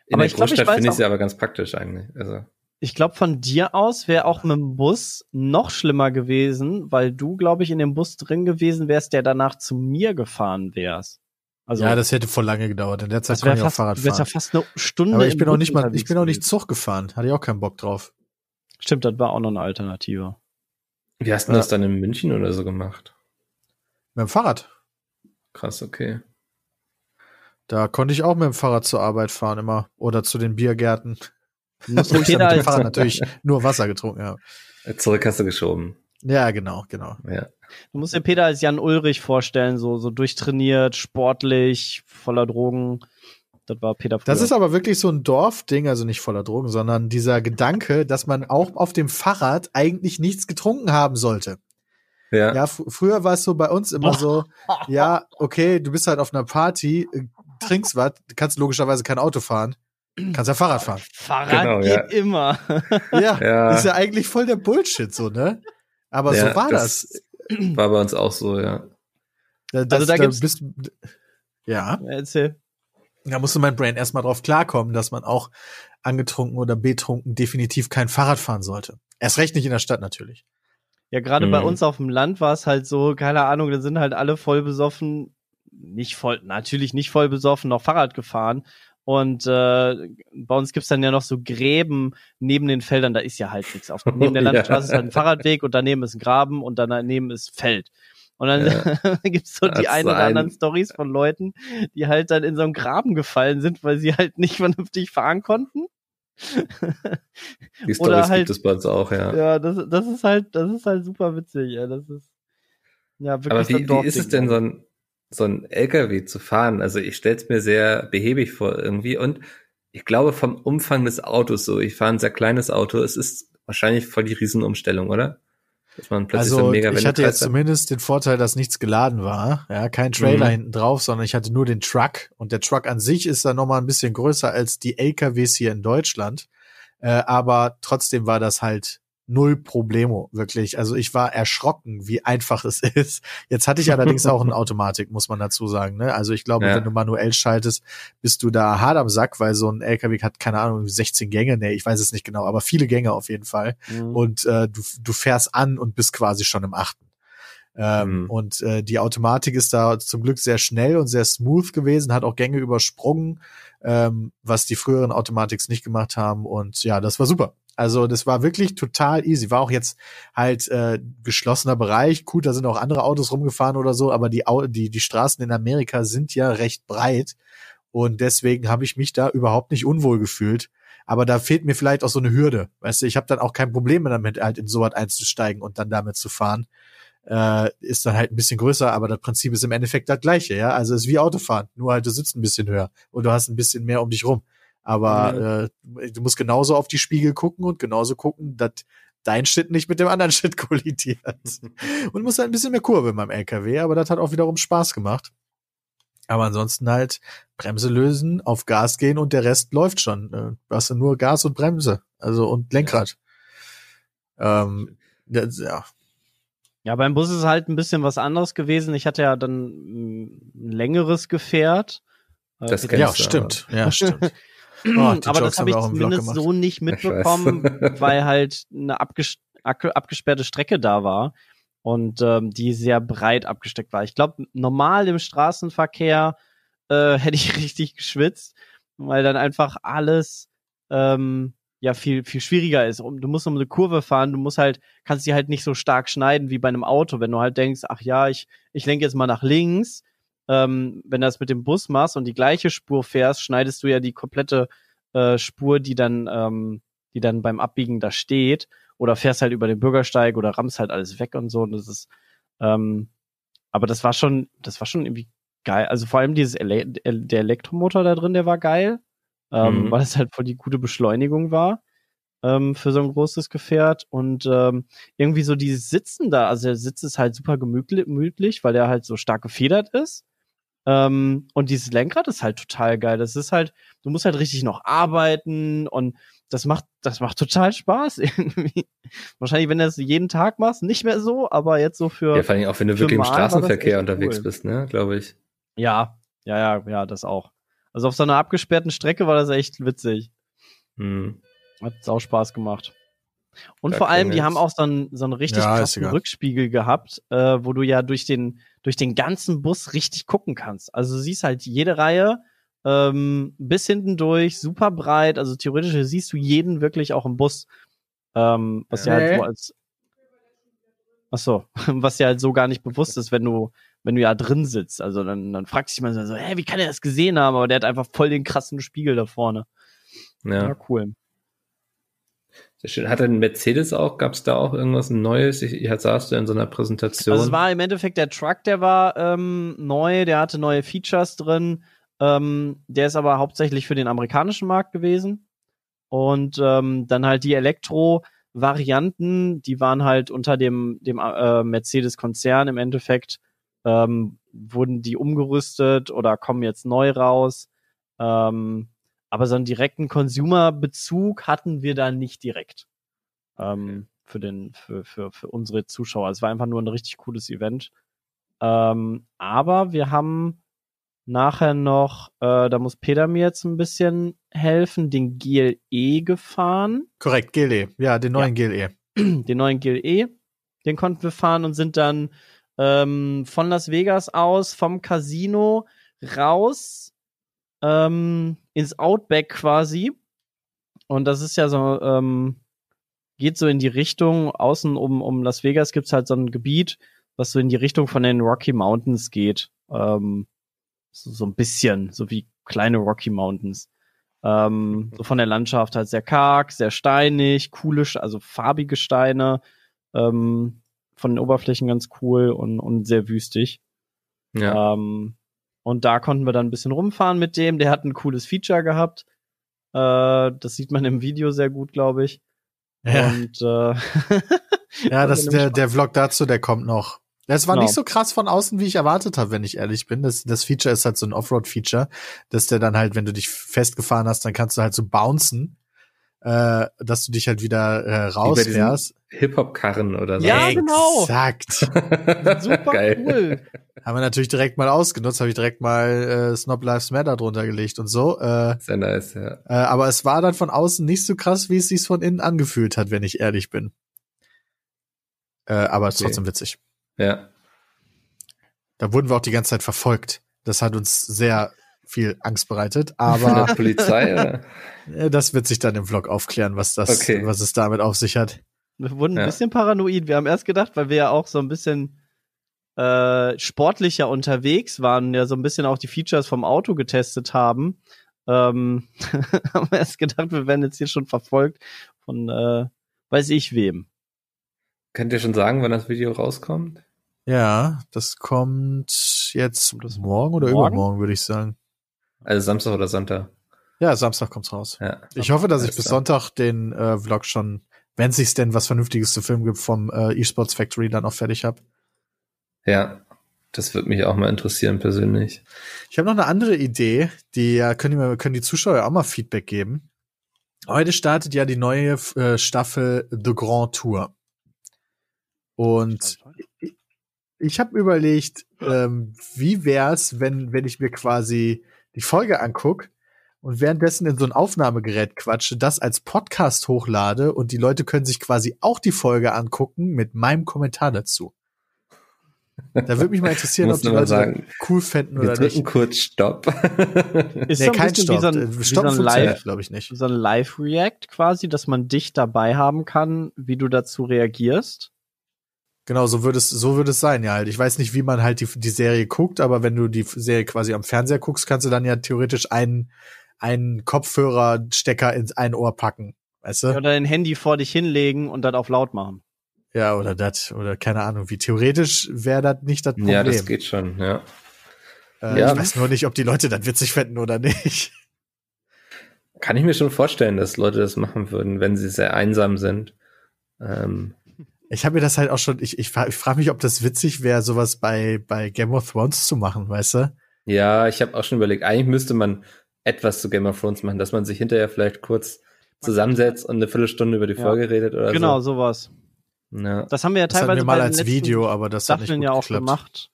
in Aber der ich Großstadt finde ich sie aber ganz praktisch eigentlich. Also, Ich glaube, von dir aus wäre auch mit dem Bus noch schlimmer gewesen, weil du, glaube ich, in dem Bus drin gewesen wärst, der danach zu mir gefahren wärst. Also ja, das hätte voll lange gedauert. In der Zeit das wäre konnte ich auch fast, Fahrrad du wärst ja fahren. fast eine Stunde. Aber ich bin auch nicht mal, ich bin auch nicht. Zug gefahren. Hatte ich auch keinen Bock drauf. Stimmt, das war auch noch eine Alternative. wie hast du Ja. das dann in München oder so gemacht? Mit dem Fahrrad. Krass, okay. Da konnte ich auch mit dem Fahrrad zur Arbeit fahren immer. Oder zu den Biergärten. Du musst Wo ich dann Peter mit Fahrrad natürlich nur Wasser getrunken habe. Zurück hast du geschoben. Ja, genau, genau. Ja. du musst dir Peter als Jan Ulrich vorstellen, so, so durchtrainiert, sportlich, voller Drogen. Das war Peter früher. Das ist aber wirklich so ein Dorfding, also nicht voller Drogen, sondern dieser Gedanke, dass man auch auf dem Fahrrad eigentlich nichts getrunken haben sollte. Ja. Ja, fr früher war es so bei uns immer so, ja, okay, du bist halt auf einer Party, äh, trinkst was, kannst logischerweise kein Auto fahren, kannst ja Fahrrad fahren. Fahrrad Genau, geht ja. immer. Ja, Ja. ist ja eigentlich voll der Bullshit so, ne? Aber Ja, so war das. War bei uns auch so, ja. Da, das Also da gibt's- bist, ja, Erzähl. da musste mein Brain erstmal drauf klarkommen, dass man auch angetrunken oder betrunken definitiv kein Fahrrad fahren sollte. Erst recht nicht in der Stadt natürlich. Ja, gerade bei Mhm. uns auf dem Land war es halt so, keine Ahnung, da sind halt alle voll besoffen, nicht voll, natürlich nicht voll besoffen, noch Fahrrad gefahren. Und äh, bei uns gibt's dann ja noch so Gräben neben den Feldern, da ist ja halt nichts. Auf, neben der. Landstraße ist halt ein Fahrradweg und daneben ist ein Graben und daneben ist Feld. Und dann Ja. gibt's so die ein oder anderen Stories von Leuten, die halt dann in so einen Graben gefallen sind, weil sie halt nicht vernünftig fahren konnten. Die Storys halt- gibt es bei uns auch, ja. Ja, das, das ist halt, das ist halt super witzig, ja. Das ist. Ja, wirklich Aber wie, wie ist es denn, so ein, so ein LKW zu fahren? Also ich stelle es mir sehr behäbig vor irgendwie und ich glaube vom Umfang des Autos so, ich fahre ein sehr kleines Auto, es ist wahrscheinlich voll die Riesenumstellung, oder? Dass man plötzlich so Also ein mega ich hatte jetzt hat. zumindest den Vorteil, dass nichts geladen war. Ja, kein Trailer Mhm. hinten drauf, sondern ich hatte nur den Truck. Und der Truck an sich ist dann nochmal ein bisschen größer als die LKWs hier in Deutschland. Äh, aber trotzdem war das halt null Problemo, wirklich. Also ich war erschrocken, wie einfach es ist. Jetzt hatte ich allerdings auch eine Automatik, muss man dazu sagen. Ne? Also ich glaube, Ja. wenn du manuell schaltest, bist du da hart am Sack, weil so ein LKW hat, keine Ahnung, 16 Gänge. Nee, ich weiß es nicht genau, aber viele Gänge auf jeden Fall Mhm. und äh, du, du fährst an und bist quasi schon im achten. Ähm, Mhm. Und äh, die Automatik ist da zum Glück sehr schnell und sehr smooth gewesen, hat auch Gänge übersprungen, ähm, was die früheren Automatics nicht gemacht haben. Und ja, das war super. Also das war wirklich total easy. War auch jetzt halt äh, geschlossener Bereich. Gut, da sind auch andere Autos rumgefahren oder so, aber die, die, die Straßen in Amerika sind ja recht breit. Und deswegen habe ich mich da überhaupt nicht unwohl gefühlt. Aber da fehlt mir vielleicht auch so eine Hürde. Weißt du, ich habe dann auch kein Problem damit, halt in so was einzusteigen und dann damit zu fahren. Äh, ist dann halt ein bisschen größer, aber das Prinzip ist im Endeffekt das gleiche, ja. Also es ist wie Autofahren, nur halt du sitzt ein bisschen höher und du hast ein bisschen mehr um dich rum. Aber äh, du musst genauso auf die Spiegel gucken und genauso gucken, dass dein Shit nicht mit dem anderen Shit kollidiert. und musst halt ein bisschen mehr Kurve beim LKW, aber das hat auch wiederum Spaß gemacht. Aber ansonsten halt Bremse lösen, auf Gas gehen und der Rest läuft schon. Äh, Du hast ja nur Gas und Bremse, also und Lenkrad. Ähm, das, ja. Ja, beim Bus ist es halt ein bisschen was anderes gewesen. Ich hatte ja dann mm, ein längeres Gefährt. Äh, Das kennst ja, stimmt. Ja, stimmt. Oh, aber Jokes das habe ich zumindest so nicht mitbekommen, weil halt eine abges abge- abgesperrte Strecke da war und ähm, die sehr breit abgesteckt war. Ich glaube, normal im Straßenverkehr äh, hätte ich richtig geschwitzt, weil dann einfach alles ähm, ja viel viel schwieriger ist. Du musst um eine Kurve fahren, du musst halt kannst die halt nicht so stark schneiden wie bei einem Auto, wenn du halt denkst, ach ja, ich ich lenke jetzt mal nach links. Ähm, wenn du das mit dem Bus machst und die gleiche Spur fährst, schneidest du ja die komplette äh, Spur, die dann ähm, die dann beim Abbiegen da steht oder fährst halt über den Bürgersteig oder rammst halt alles weg und so. Und das ist, ähm, aber das war schon, das war schon irgendwie geil. Also vor allem dieses Ele der Elektromotor da drin, der war geil, ähm, Mhm. weil es halt voll die gute Beschleunigung war ähm, für so ein großes Gefährt und ähm, irgendwie so dieses Sitzen da, also der Sitz ist halt super gemütlich, gemütlich weil der halt so stark gefedert ist. Ähm, und dieses Lenkrad ist halt total geil. Das ist halt, du musst halt richtig noch arbeiten und das macht, das macht total Spaß irgendwie. Wahrscheinlich, wenn du das jeden Tag machst, nicht mehr so, aber jetzt so für. Ja, vor allem auch wenn du für wirklich im Straßenverkehr unterwegs cool. bist, ne, glaube ich. Ja, ja, ja, ja, das auch. Also auf so einer abgesperrten Strecke war das echt witzig. Hm. Hat sau Spaß gemacht. Und Da vor allem, die klingelt's. haben auch so einen, so einen richtig Ja, krassen. Rückspiegel gehabt, äh, wo du ja durch den, durch den ganzen Bus richtig gucken kannst. Also du siehst halt jede Reihe ähm, bis hinten durch, super breit. Also theoretisch siehst du jeden wirklich auch im Bus. Ähm, was ja, halt Nee. so als Ach so, was ja halt so gar nicht bewusst ist, wenn du, wenn du ja drin sitzt. Also dann, dann fragt sich man so, hä, wie kann er das gesehen haben? Aber der hat einfach voll den krassen Spiegel da vorne. Ja, Ja, cool. Sehr schön. Hat ein Mercedes auch, gab es da auch irgendwas Neues? Ich, ich saß du in so einer Präsentation. Also es war im Endeffekt der Truck, der war ähm, neu, der hatte neue Features drin. Ähm, der ist aber hauptsächlich für den amerikanischen Markt gewesen. Und ähm, dann halt die Elektro-Varianten, die waren halt unter dem, dem äh, Mercedes-Konzern im Endeffekt, ähm, wurden die umgerüstet oder kommen jetzt neu raus. Ähm, aber so einen direkten Consumer-Bezug hatten wir da nicht direkt. Ähm, für den, für, für, für unsere Zuschauer. Es war einfach nur ein richtig cooles Event. Ähm, aber wir haben nachher noch, äh, da muss Peter mir jetzt ein bisschen helfen, den GLE gefahren, Korrekt, GLE. Ja, den neuen GLE. den neuen GLE. Den konnten wir fahren und sind dann ähm, von Las Vegas aus, vom Casino raus ähm, ins Outback quasi. Und das ist ja so, ähm, geht so in die Richtung, außen um, um Las Vegas gibt's halt so ein Gebiet, was so in die Richtung von den Rocky Mountains geht. Ähm, so, so ein bisschen, so wie kleine Rocky Mountains. Ähm, so von der Landschaft halt sehr karg, sehr steinig, coole, also farbige Steine, ähm, von den Oberflächen ganz cool und, und sehr wüstig. Ja. Ähm, und da konnten wir dann ein bisschen rumfahren mit dem. Der hat ein cooles Feature gehabt. Äh, das sieht man im Video sehr gut, glaube ich. Ja, Und äh, ja das, der, der Vlog dazu, der kommt noch. Das war Genau. nicht so krass von außen, wie ich erwartet habe, wenn ich ehrlich bin. Das, das Feature ist halt so ein Offroad-Feature, dass der dann halt, wenn du dich festgefahren hast, dann kannst du halt so bouncen, äh, dass du dich halt wieder äh, rausfährst. Hip-Hop-Karren oder so. Ja, genau. Exakt. super Geil. cool. Haben wir natürlich direkt mal ausgenutzt, habe ich direkt mal äh, Snob Lives Matter drunter gelegt und so. Äh, Sehr nice, ja. äh, aber es war dann von außen nicht so krass, wie es sich von innen angefühlt hat, wenn ich ehrlich bin. Äh, aber es ist Okay. trotzdem witzig. Ja. Da wurden wir auch die ganze Zeit verfolgt. Das hat uns sehr viel Angst bereitet, Von aber der Polizei, oder? äh, das wird sich dann im Vlog aufklären, was das, Okay. was es damit auf sich hat. Wir wurden ein Ja. bisschen paranoid. Wir haben erst gedacht, weil wir ja auch so ein bisschen äh, sportlicher unterwegs waren, ja so ein bisschen auch die Features vom Auto getestet haben, ähm, haben wir erst gedacht, wir werden jetzt hier schon verfolgt von äh, weiß ich wem. Könnt ihr schon sagen, wann das Video rauskommt? Ja, das kommt jetzt morgen oder morgen? übermorgen, würde ich sagen. Also Samstag oder Sonntag. Ja, Samstag kommt's raus. Ja. Ich hoffe, dass ich bis. Sonntag den äh, Vlog schon, wenn sich's denn was Vernünftiges zu filmen gibt, vom äh, eSports Factory dann auch fertig hab. Ja. Das würde mich auch mal interessieren, persönlich. Ich habe noch eine andere Idee, die können die, können die Zuschauer auch mal Feedback geben. Heute startet ja die neue äh, Staffel The Grand Tour. Und ich habe überlegt, ähm, wie wär's, wenn, wenn ich mir quasi die Folge anguck und währenddessen in so ein Aufnahmegerät quatsche, das als Podcast hochlade und die Leute können sich quasi auch die Folge angucken mit meinem Kommentar dazu. Da würde mich mal interessieren, ob die Leute sagen, cool fänden oder drücken nicht. kurz Stopp. Ist Nee, so ein kein Stopp. wie so ein, Äh, wie Stopp so ein Live, glaube ich nicht. so ein Live-React quasi, dass man dich dabei haben kann, wie du dazu reagierst. Genau, so würde es, so würde es sein, ja halt. Ich weiß nicht, wie man halt die, die Serie guckt, aber wenn du die Serie quasi am Fernseher guckst, kannst du dann ja theoretisch einen, einen Kopfhörerstecker ins ein Ohr packen. Weißt du? Oder dein Handy vor dich hinlegen und dann auf laut machen. Ja, oder das, oder keine Ahnung, wie theoretisch wäre das nicht das Problem. ja, das geht schon, ja. Äh, Ja. Ich weiß nur nicht, ob die Leute das witzig fänden oder nicht. Kann ich mir schon vorstellen, dass Leute das machen würden, wenn sie sehr einsam sind. Ähm, Ich habe mir das halt auch schon, ich, ich, ich frage mich, ob das witzig wäre, sowas bei, bei Game of Thrones zu machen, weißt du? ja, ich habe auch schon überlegt, eigentlich müsste man etwas zu Game of Thrones machen, dass man sich hinterher vielleicht kurz zusammensetzt und eine Viertelstunde über die Ja. Folge redet oder Genau, so. sowas. Ja. Das haben wir ja Das teilweise wir mal als Video, aber das hat nicht gut ja auch geklappt. gemacht.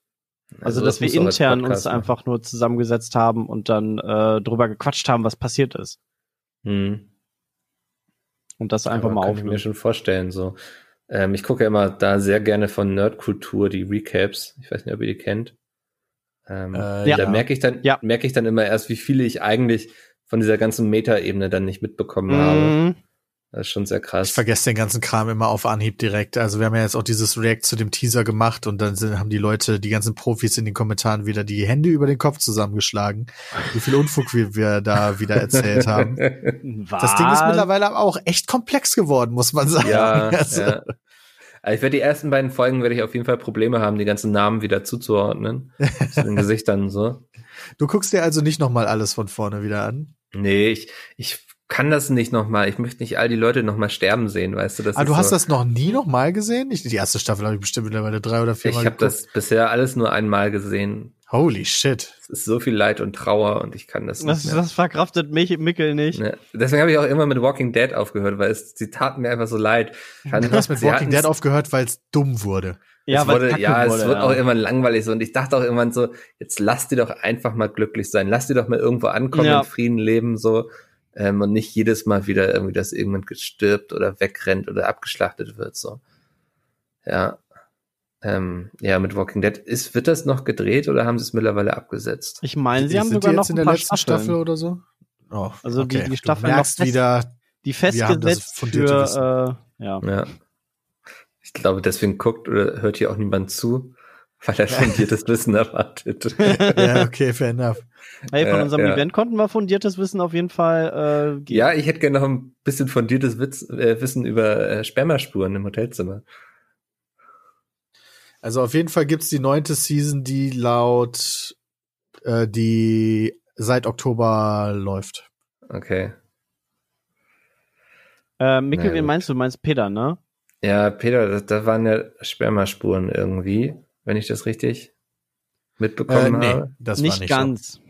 Also, das dass wir auch als intern uns einfach nur zusammengesetzt haben und dann äh, drüber gequatscht haben, was passiert ist. Hm. Und das einfach Aber mal kann ich mir schon vorstellen. So, ähm, ich gucke ja immer da sehr gerne von Nerdkultur die Recaps. Ich weiß nicht, ob ihr die kennt. Ähm, Äh, Da ja. merke ich dann, Ja. merke ich dann immer erst, wie viele ich eigentlich von dieser ganzen Meta-Ebene dann nicht mitbekommen habe. Mhm. Das ist schon sehr Ich krass. vergesse den ganzen Kram immer auf Anhieb direkt. Also wir haben ja jetzt auch dieses React zu dem Teaser gemacht und dann sind, haben die Leute, die ganzen Profis in den Kommentaren wieder die Hände über den Kopf zusammengeschlagen. Wie viel Unfug wir, wir da wieder erzählt haben. Was? Das Ding ist mittlerweile aber auch echt komplex geworden, muss man sagen. ja, Also, ja. Also ich werde die ersten beiden Folgen werde ich auf jeden Fall Probleme haben, die ganzen Namen wieder zuzuordnen. zu den Gesichtern so. Du guckst dir also nicht nochmal alles von vorne wieder an. Nee, ich, ich kann das nicht nochmal. Ich möchte nicht all die Leute nochmal sterben sehen, weißt du? Das Ah, ist du hast so, das noch nie nochmal gesehen? Ich, die erste Staffel habe ich bestimmt mittlerweile drei oder vier Ich Mal habe geguckt. das bisher alles nur einmal gesehen. Holy shit. Es ist so viel Leid und Trauer und ich kann das nicht das, mehr. das verkraftet mich, Mickel nicht. Ne. Deswegen habe ich auch immer mit Walking Dead aufgehört, weil es, sie taten mir einfach so leid. Kann- Du hast mit Walking Dead aufgehört, weil es dumm wurde. Ja, es wurde, ja, es wurde, wird ja. auch immer langweilig so. Und ich dachte auch irgendwann so, jetzt lass die doch einfach mal glücklich sein. Lass die doch mal irgendwo ankommen, Ja. in Frieden leben, so. Ähm, und nicht jedes Mal wieder irgendwie, dass irgendjemand gestirbt oder wegrennt oder abgeschlachtet wird, so. Ja. Ähm, ja, mit Walking Dead. Ist, wird das noch gedreht oder haben sie es mittlerweile abgesetzt? Ich meine, sie haben Sind die sogar jetzt noch in ein der paar letzten Staffeln, Staffel oder so? Oh, Also die- die Staffeln merkst noch fest- wieder, die haben festgesetzt fundierte Wissen. für, äh, ja. Ja. Ich glaube, deswegen guckt oder hört hier auch niemand zu, weil er fundiertes Wissen erwartet. ja, okay, fair enough. Hey, von unserem ja. Event konnten wir fundiertes Wissen auf jeden Fall äh, geben. Ja, ich hätte gerne noch ein bisschen fundiertes Witz, äh, Wissen über äh, Spermaspuren im Hotelzimmer. Also auf jeden Fall gibt's die neunte Season, die laut äh, die seit Oktober läuft. Okay. Äh, Mikkel, wen meinst du? Du meinst Peter, ne? Ja, Peter, das, da waren ja Spermaspuren irgendwie, wenn ich das richtig Äh, mitbekommen nee, habe. das war nicht nicht ganz. So.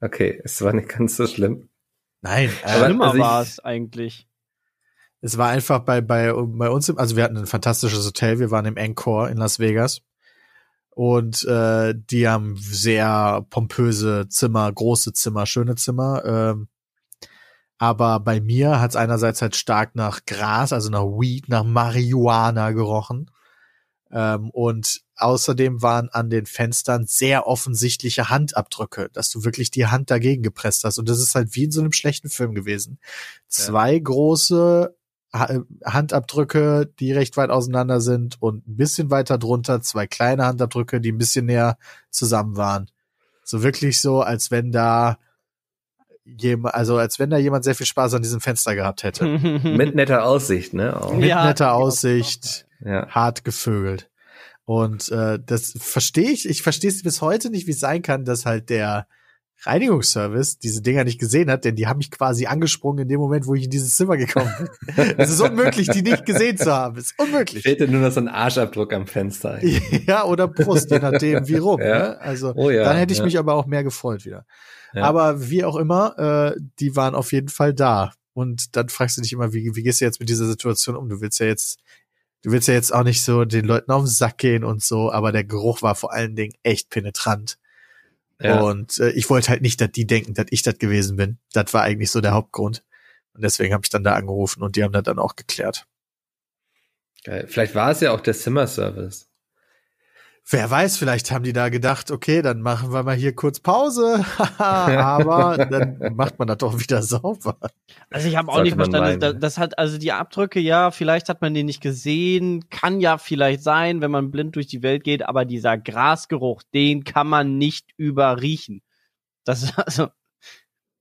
Okay, es war nicht ganz so schlimm. Nein, Aber- äh, Schlimmer also ich- war es eigentlich. Es war einfach bei bei bei uns, im, also wir hatten ein fantastisches Hotel. Wir waren im Encore in Las Vegas und äh, die haben sehr pompöse Zimmer, große Zimmer, schöne Zimmer. Ähm, aber bei mir hat es einerseits halt stark nach Gras, also nach Weed, nach Marihuana gerochen. Ähm, und außerdem waren an den Fenstern sehr offensichtliche Handabdrücke, dass du wirklich die Hand dagegen gepresst hast. Und das ist halt wie in so einem schlechten Film gewesen. Zwei große Ha- Handabdrücke, die recht weit auseinander sind und ein bisschen weiter drunter zwei kleine Handabdrücke, die ein bisschen näher zusammen waren. So wirklich so, als wenn da jemand, also als wenn da jemand sehr viel Spaß an diesem Fenster gehabt hätte. Mit netter Aussicht, ne? Auch. Mit Ja, netter ja, Aussicht, Ja. hart gevögelt. Und äh, das verstehe ich, ich verstehe es bis heute nicht, wie es sein kann, dass halt der Reinigungsservice diese Dinger nicht gesehen hat, denn die haben mich quasi angesprungen in dem Moment, wo ich in dieses Zimmer gekommen bin. Es ist unmöglich, die nicht gesehen zu haben. Es ist unmöglich. Fehlte nur noch so ein Arschabdruck am Fenster. Ja, oder Brust, je nachdem, wie rum. Ja. Ne? Also Oh ja, dann hätte ich ja. mich aber auch mehr gefreut wieder. Aber wie auch immer, äh, die waren auf jeden Fall da. Und dann fragst du dich immer, wie, wie gehst du jetzt mit dieser Situation um? Du willst ja jetzt, du willst ja jetzt auch nicht so den Leuten auf den Sack gehen und so, aber der Geruch war vor allen Dingen echt penetrant. Ja. Und äh, ich wollte halt nicht, dass die denken, dass ich das gewesen bin. Das war eigentlich so der Hauptgrund. Und deswegen habe ich dann da angerufen und die haben das dann auch geklärt. Geil. Vielleicht war es ja auch der Zimmerservice. Wer weiß, vielleicht haben die da gedacht, okay, dann machen wir mal hier kurz Pause. Aber dann macht man das doch wieder sauber. Also ich habe auch Sollte nicht verstanden, das, das hat also die Abdrücke, ja, vielleicht hat man die nicht gesehen, kann ja vielleicht sein, wenn man blind durch die Welt geht, aber dieser Grasgeruch, den kann man nicht überriechen. Das ist also,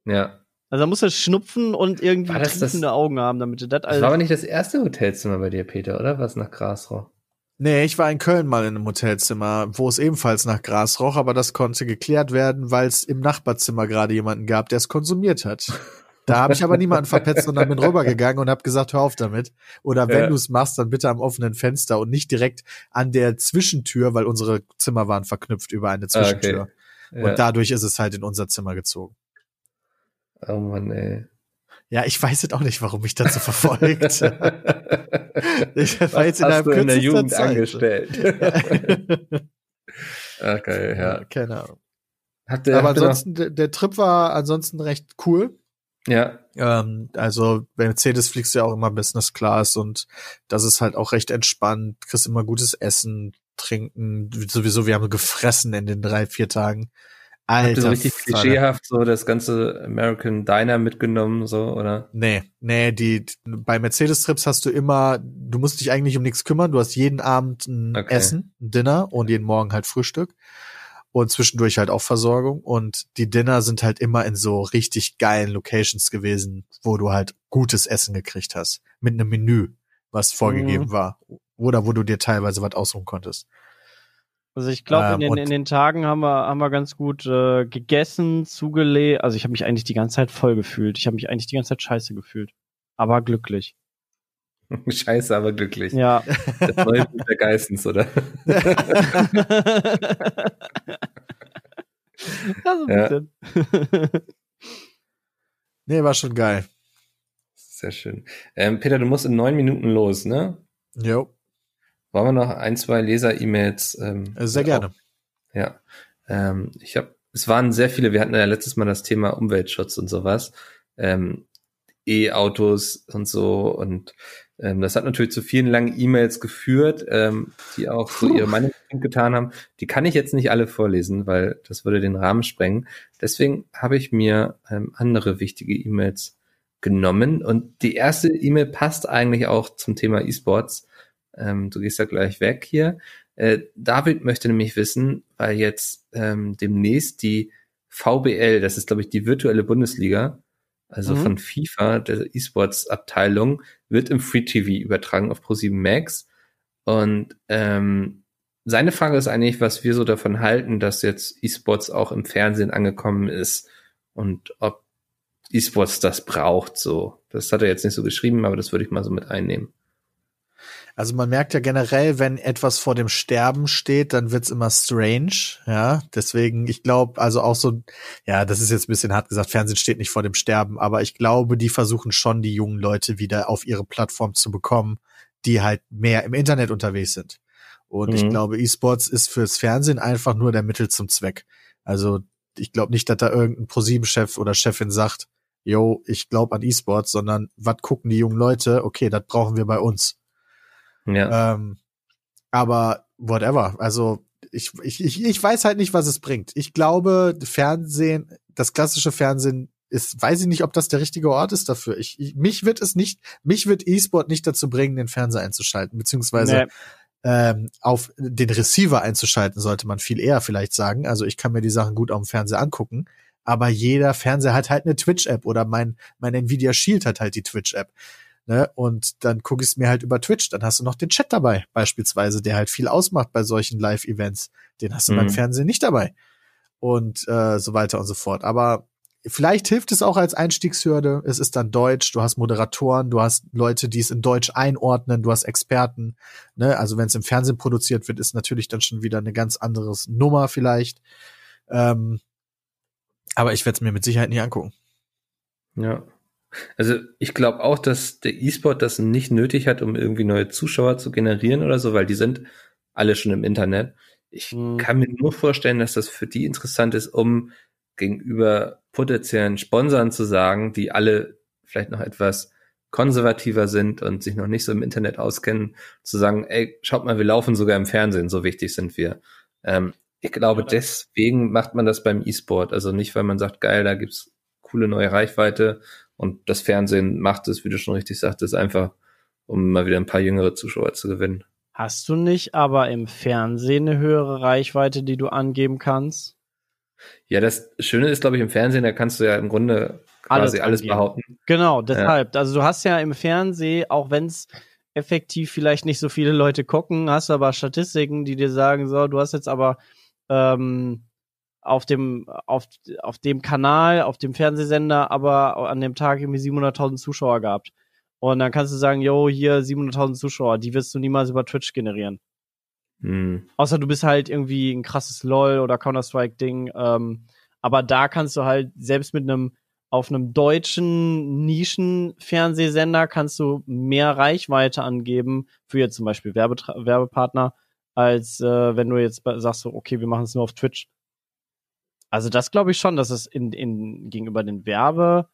Ja. also da muss er schnupfen und irgendwie das das- triefende Augen haben, damit du das Das alles. war aber nicht das erste Hotelzimmer bei dir, Peter, oder? Was nach Gras roch? Nee, ich war in Köln mal in einem Hotelzimmer, wo es ebenfalls nach Gras roch, aber das konnte geklärt werden, weil es im Nachbarzimmer gerade jemanden gab, der es konsumiert hat. Da habe ich aber niemanden verpetzt, sondern bin rübergegangen und habe gesagt, hör auf damit. Oder wenn Ja. du es machst, dann bitte am offenen Fenster und nicht direkt an der Zwischentür, weil unsere Zimmer waren verknüpft über eine Zwischentür. Ja. Und dadurch ist es halt in unser Zimmer gezogen. oh Mann, ey. Ja, ich weiß jetzt auch nicht, warum mich das so verfolgt. ich war Was jetzt in hast du in der Jugend Zeit. angestellt? ah, geil, ja. Keine Ahnung. Habt ihr, Aber noch- ansonsten, der, der Trip war ansonsten recht cool. ja, Ähm, also bei Mercedes fliegst du ja auch immer Business Class und das ist halt auch recht entspannt. Kriegst immer gutes Essen, trinken. Sowieso, wir haben gefressen in den drei, vier Tagen. Alter, so richtig klischeehaft so das ganze American Diner mitgenommen, so, oder? Nee, nee, die, bei Mercedes-Trips hast du immer, du musst dich eigentlich um nichts kümmern. Du hast jeden Abend ein Okay. Essen, ein Dinner und jeden Morgen halt Frühstück. Und zwischendurch halt auch Versorgung. Und die Dinner sind halt immer in so richtig geilen Locations gewesen, wo du halt gutes Essen gekriegt hast. Mit einem Menü, was vorgegeben Mhm. war. Oder wo du dir teilweise was ausruhen konntest. Also ich glaube, Ähm, in, den, in den Tagen haben wir, haben wir ganz gut äh, gegessen, zugelegt. Also ich habe mich eigentlich die ganze Zeit voll gefühlt. Ich habe mich eigentlich die ganze Zeit scheiße gefühlt. Aber glücklich. Scheiße, aber glücklich. Ja. Das neue Buch der Geistens, oder? ja, so ein Ja. bisschen. Nee, war schon geil. Sehr schön. Ähm, Peter, du musst in neun Minuten los, ne? Jo, Wollen wir noch ein, zwei Leser-E-Mails? Ähm, äh, sehr gerne. Ja. Ähm, ich habe, es waren sehr viele, wir hatten ja letztes Mal das Thema Umweltschutz und sowas. Ähm, E-Autos und so und ähm, das hat natürlich zu vielen langen E-Mails geführt, ähm, die auch so ihre Meinung getan haben. Die kann ich jetzt nicht alle vorlesen, weil das würde den Rahmen sprengen. Deswegen habe ich mir ähm, andere wichtige E-Mails genommen und die erste E-Mail passt eigentlich auch zum Thema E-Sports. Ähm, du gehst ja gleich weg hier. Äh, David möchte nämlich wissen, weil jetzt ähm, demnächst die VBL, das ist glaube ich die virtuelle Bundesliga, also Mhm. von FIFA, der E-Sports-Abteilung, wird im Free TV übertragen auf Pro7 Max. Und ähm, seine Frage ist eigentlich, was wir so davon halten, dass jetzt E-Sports auch im Fernsehen angekommen ist und ob E-Sports das braucht, so. Das hat er jetzt nicht so geschrieben, aber das würde ich mal so mit einnehmen. Also man merkt ja generell, wenn etwas vor dem Sterben steht, dann wird's immer strange, ja. Deswegen, ich glaube, also auch so, ja, das ist jetzt ein bisschen hart gesagt, Fernsehen steht nicht vor dem Sterben, aber ich glaube, die versuchen schon, die jungen Leute wieder auf ihre Plattform zu bekommen, die halt mehr im Internet unterwegs sind. Und mhm. ich glaube, E-Sports ist fürs Fernsehen einfach nur der Mittel zum Zweck. Also ich glaube nicht, dass da irgendein ProSieben-Chef oder Chefin sagt, yo, ich glaube an E-Sports, sondern was gucken die jungen Leute? Okay, das brauchen wir bei uns. Ja. Ähm, aber whatever. Also ich, ich, ich, ich weiß halt nicht, was es bringt. Ich glaube, Fernsehen, das klassische Fernsehen ist, weiß ich nicht, ob das der richtige Ort ist dafür. Ich, ich mich wird es nicht, mich wird E-Sport nicht dazu bringen, den Fernseher einzuschalten, beziehungsweise nee. ähm, auf den Receiver einzuschalten, sollte man viel eher vielleicht sagen. Also ich kann mir die Sachen gut auf dem Fernseher angucken, aber jeder Fernseher hat halt eine Twitch-App oder mein, mein Nvidia Shield hat halt die Twitch-App. Ne? Und dann gucke ich es mir halt über Twitch. Dann hast du noch den Chat dabei, beispielsweise, der halt viel ausmacht bei solchen Live-Events. Den hast du mhm. beim Fernsehen nicht dabei. Und äh, so weiter und so fort. Aber vielleicht hilft es auch als Einstiegshürde. Es ist dann Deutsch, du hast Moderatoren, du hast Leute, die es in Deutsch einordnen, du hast Experten. Ne? Also wenn es im Fernsehen produziert wird, ist natürlich dann schon wieder eine ganz anderes Nummer vielleicht. Ähm, aber ich werde es mir mit Sicherheit nicht angucken. Ja. Also ich glaube auch, dass der E-Sport das nicht nötig hat, um irgendwie neue Zuschauer zu generieren oder so, weil die sind alle schon im Internet. Ich mhm. kann mir nur vorstellen, dass das für die interessant ist, um gegenüber potenziellen Sponsoren zu sagen, die alle vielleicht noch etwas konservativer sind und sich noch nicht so im Internet auskennen, zu sagen, ey, schaut mal, wir laufen sogar im Fernsehen, so wichtig sind wir. Ähm, ich glaube, deswegen macht man das beim E-Sport. Also nicht, weil man sagt, geil, da gibt's coole neue Reichweite und das Fernsehen macht es, wie du schon richtig sagtest, einfach, um mal wieder ein paar jüngere Zuschauer zu gewinnen. Hast du nicht aber im Fernsehen eine höhere Reichweite, die du angeben kannst? Ja, das Schöne ist, glaube ich, im Fernsehen, da kannst du ja im Grunde quasi alles, alles behaupten. Genau, deshalb. Ja. Also du hast ja im Fernsehen, auch wenn es effektiv vielleicht nicht so viele Leute gucken, hast du aber Statistiken, die dir sagen, so, du hast jetzt aber ähm, auf dem, auf, auf dem Kanal, auf dem Fernsehsender, aber an dem Tag irgendwie 700.000 Zuschauer gehabt. Und dann kannst du sagen, yo, hier 700.000 Zuschauer, die wirst du niemals über Twitch generieren. Hm. Außer du bist halt irgendwie ein krasses LOL oder Counter-Strike-Ding. Ähm, aber da kannst du halt selbst mit einem auf einem deutschen Nischen-Fernsehsender kannst du mehr Reichweite angeben für jetzt zum Beispiel Werbetra Werbepartner, als äh, wenn du jetzt sagst, so, okay, wir machen es nur auf Twitch. Also das glaube ich schon, dass es in, in gegenüber den Werbeleuten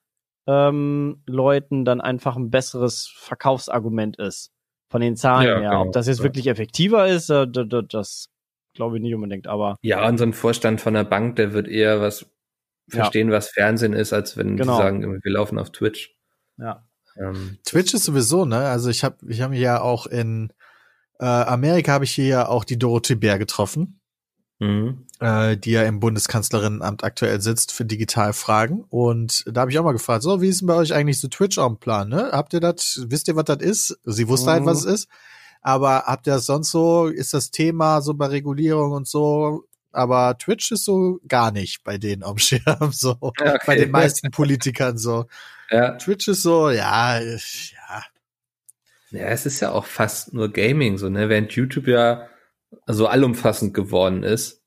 ähm, dann einfach ein besseres Verkaufsargument ist. Von den Zahlen ja, her. Genau. Ob das jetzt ja. wirklich effektiver ist, äh, das, glaube ich nicht unbedingt, aber. Ja, und so ein Vorstand von der Bank, der wird eher was verstehen, ja. was Fernsehen ist, als wenn genau. die sagen, wir laufen auf Twitch. Ja. Ähm, Twitch ist sowieso, ne? Also ich habe ich hab ja auch in äh, Amerika habe ich hier ja auch die Dorothee Bär getroffen mhm. äh, die ja im Bundeskanzlerinnenamt aktuell sitzt für Digitalfragen. Und da habe ich auch mal gefragt, so, wie ist denn bei euch eigentlich so Twitch am Plan? Ne? Habt ihr das, wisst ihr, was das ist? Sie wusste mhm. halt, was mhm. es ist. Aber habt ihr das sonst so, ist das Thema so bei Regulierung und so, aber Twitch ist so gar nicht bei denen am Schirm, so okay. bei den meisten Politikern so. Ja. Twitch ist so, ja, ja. Ja, es ist ja auch fast nur Gaming, so, ne? Während YouTube ja so allumfassend geworden ist.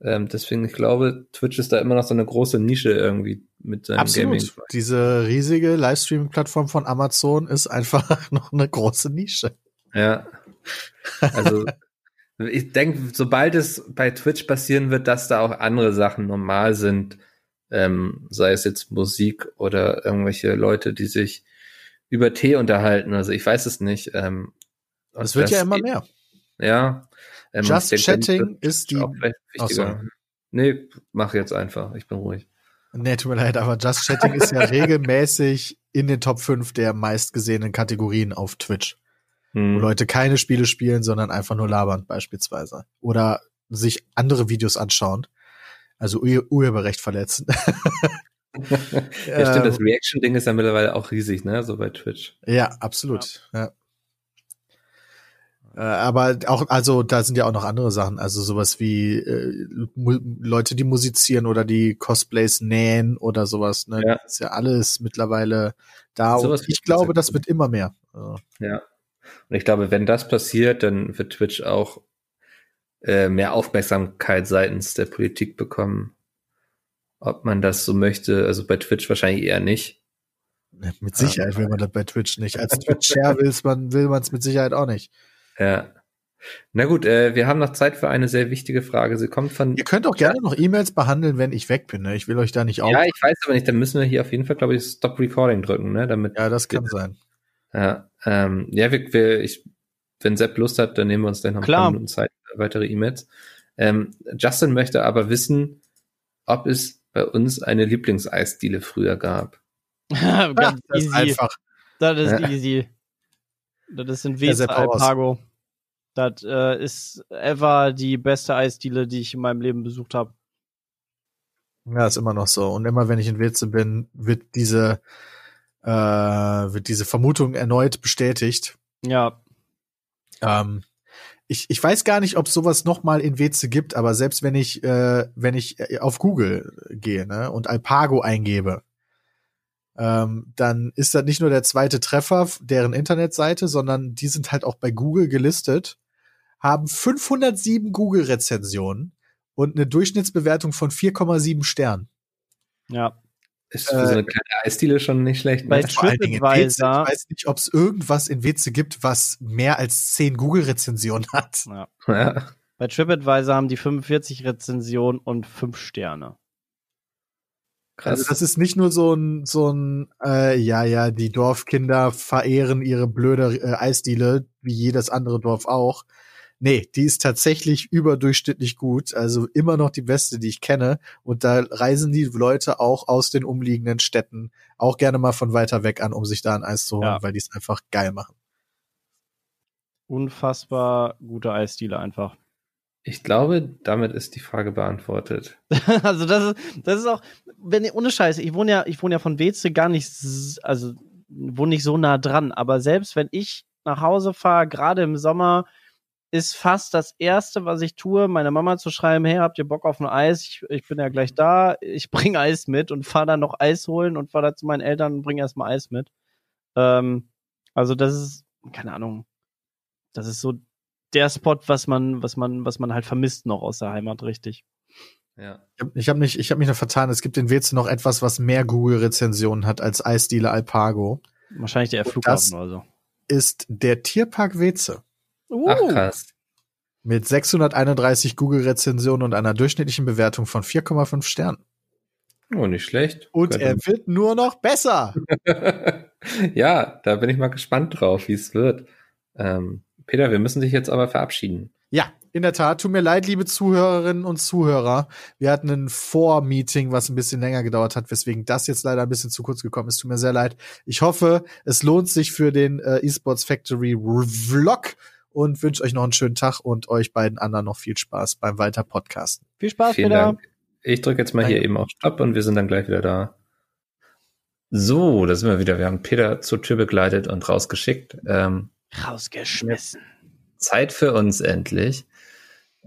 Ähm, deswegen, ich glaube, Twitch ist da immer noch so eine große Nische irgendwie mit seinem Absolut. Gaming. Diese riesige Livestreaming-Plattform von Amazon ist einfach noch eine große Nische. Ja. Also, ich denke, sobald es bei Twitch passieren wird, dass da auch andere Sachen normal sind, ähm, sei es jetzt Musik oder irgendwelche Leute, die sich über Tee unterhalten. Also ich weiß es nicht. Ähm, es wird ja immer mehr. Ja, ähm, Just Chatting ist die. Oh, nee, mach jetzt einfach. Ich bin ruhig. Nee, tut mir leid, aber Just Chatting ist ja regelmäßig in den Top 5 der meistgesehenen Kategorien auf Twitch. Hm. Wo Leute keine Spiele spielen, sondern einfach nur labern, beispielsweise. Oder sich andere Videos anschauen. Also Ur Urheberrecht verletzen. ja, stimmt, das ähm. Reaction-Ding ist ja mittlerweile auch riesig, ne? So bei Twitch. Ja, absolut. Ja. ja. Äh, aber auch, also da sind ja auch noch andere Sachen, also sowas wie äh, Leute, die musizieren oder die Cosplays nähen oder sowas. Ne? Ja. Das ist ja alles mittlerweile da. Sowas und ich glaube, das wird immer mehr. Also, Ja. Und ich glaube, wenn das passiert, dann wird Twitch auch äh, mehr Aufmerksamkeit seitens der Politik bekommen. Ob man das so möchte, also bei Twitch wahrscheinlich eher nicht. mit Sicherheit will man das bei Twitch nicht. Als Twitch-Share will man es mit Sicherheit auch nicht. Ja. Na gut, äh, wir haben noch Zeit für eine sehr wichtige Frage. Sie kommt von. Ihr könnt auch gerne noch E-Mails behandeln, wenn ich weg bin. Ne? Ich will euch da nicht auf. Ja, ich weiß aber nicht, dann müssen wir hier auf jeden Fall, glaube ich, Stop Recording drücken, ne? Damit. ja, das kann sein. Ja, ähm, ja wir, wir, ich, wenn Sepp Lust hat, dann nehmen wir uns gleich noch ein paar Minuten Zeit für weitere E-Mails. Ähm, Justin möchte aber wissen, ob es bei uns eine Lieblingseisdiele früher gab. Ganz Das ist easy. einfach. Das ist Ja. easy. Das ist hau raus. Alpago. Das äh, ist ever die beste Eisdiele, die ich in meinem Leben besucht habe. Ja, ist immer noch so. Und immer wenn ich in Witze bin, wird diese, äh, wird diese Vermutung erneut bestätigt. Ja, Ähm, ich, ich weiß gar nicht, ob sowas noch mal in Weze gibt, aber selbst wenn ich, äh, wenn ich äh, auf Google gehe ne, und Alpago eingebe, ähm, dann ist das nicht nur der zweite Treffer deren Internetseite, sondern die sind halt auch bei Google gelistet, haben 507 Google-Rezensionen und eine Durchschnittsbewertung von 4,7 Sternen. ja. Ist für so eine kleine Eisdiele schon nicht schlecht. Bei Ne? Dingen in Weze. Ich TripAdvisor- weiß nicht, ob es irgendwas in Weze gibt, was mehr als 10 Google-Rezensionen hat. ja. Ja. Bei TripAdvisor haben die 45 Rezensionen und 5 Sterne. Krass. Also das ist nicht nur so ein, so ein, äh, ja, ja, die Dorfkinder verehren ihre blöde äh, Eisdiele, wie jedes andere Dorf auch. Nee, die ist tatsächlich überdurchschnittlich gut, also immer noch die beste, die ich kenne. Und da reisen die Leute auch aus den umliegenden Städten auch gerne mal von weiter weg an, um sich da ein Eis zu holen, Ja. weil die es einfach geil machen. Unfassbar gute Eisdiele einfach. Ich glaube, damit ist die Frage beantwortet. also das ist, das ist auch, wenn ohne Scheiße, ich wohne ja, ich wohne ja von Weze gar nicht, also wohne nicht so nah dran, aber selbst wenn ich nach Hause fahre, gerade im Sommer, ist fast das erste, was ich tue, meiner Mama zu schreiben, hey, habt ihr Bock auf ein Eis? Ich, ich bin ja gleich da, ich bringe Eis mit und fahre dann noch Eis holen und fahre da zu meinen Eltern und bringe erstmal Eis mit. Ähm, also das ist, keine Ahnung, das ist so der Spot, was man, was man, was man halt vermisst noch aus der Heimat, richtig. Ja. Ich habe ich hab mich, ich hab mich noch vertan. Es gibt in Weze noch etwas, was mehr Google-Rezensionen hat als Eisdiele Alpago. Wahrscheinlich der Flughafen das- oder so. Ist der Tierpark Weze. Ach Uh. krass. mit 631 Google-Rezensionen und einer durchschnittlichen Bewertung von 4,5 Sternen. Oh, nicht schlecht. Und er wird nur noch besser. ja, da bin ich mal gespannt drauf, wie es wird. Ähm, Peter, wir müssen dich jetzt aber verabschieden. Ja, in der Tat. Tut mir leid, liebe Zuhörerinnen und Zuhörer. Wir hatten ein Vormeeting, was ein bisschen länger gedauert hat, weswegen das jetzt leider ein bisschen zu kurz gekommen ist. Tut mir sehr leid. Ich hoffe, es lohnt sich für den äh, eSports Factory Vlog und wünsche euch noch einen schönen Tag und euch beiden anderen noch viel Spaß beim weiter Podcasten. Viel Spaß, Vielen Peter. Dank. Ich drücke jetzt mal hier Danke. eben auf Stopp und wir sind dann gleich wieder da. So, da sind wir wieder. Wir haben Peter zur Tür begleitet und rausgeschickt. Ähm, Rausgeschmissen. Zeit für uns endlich.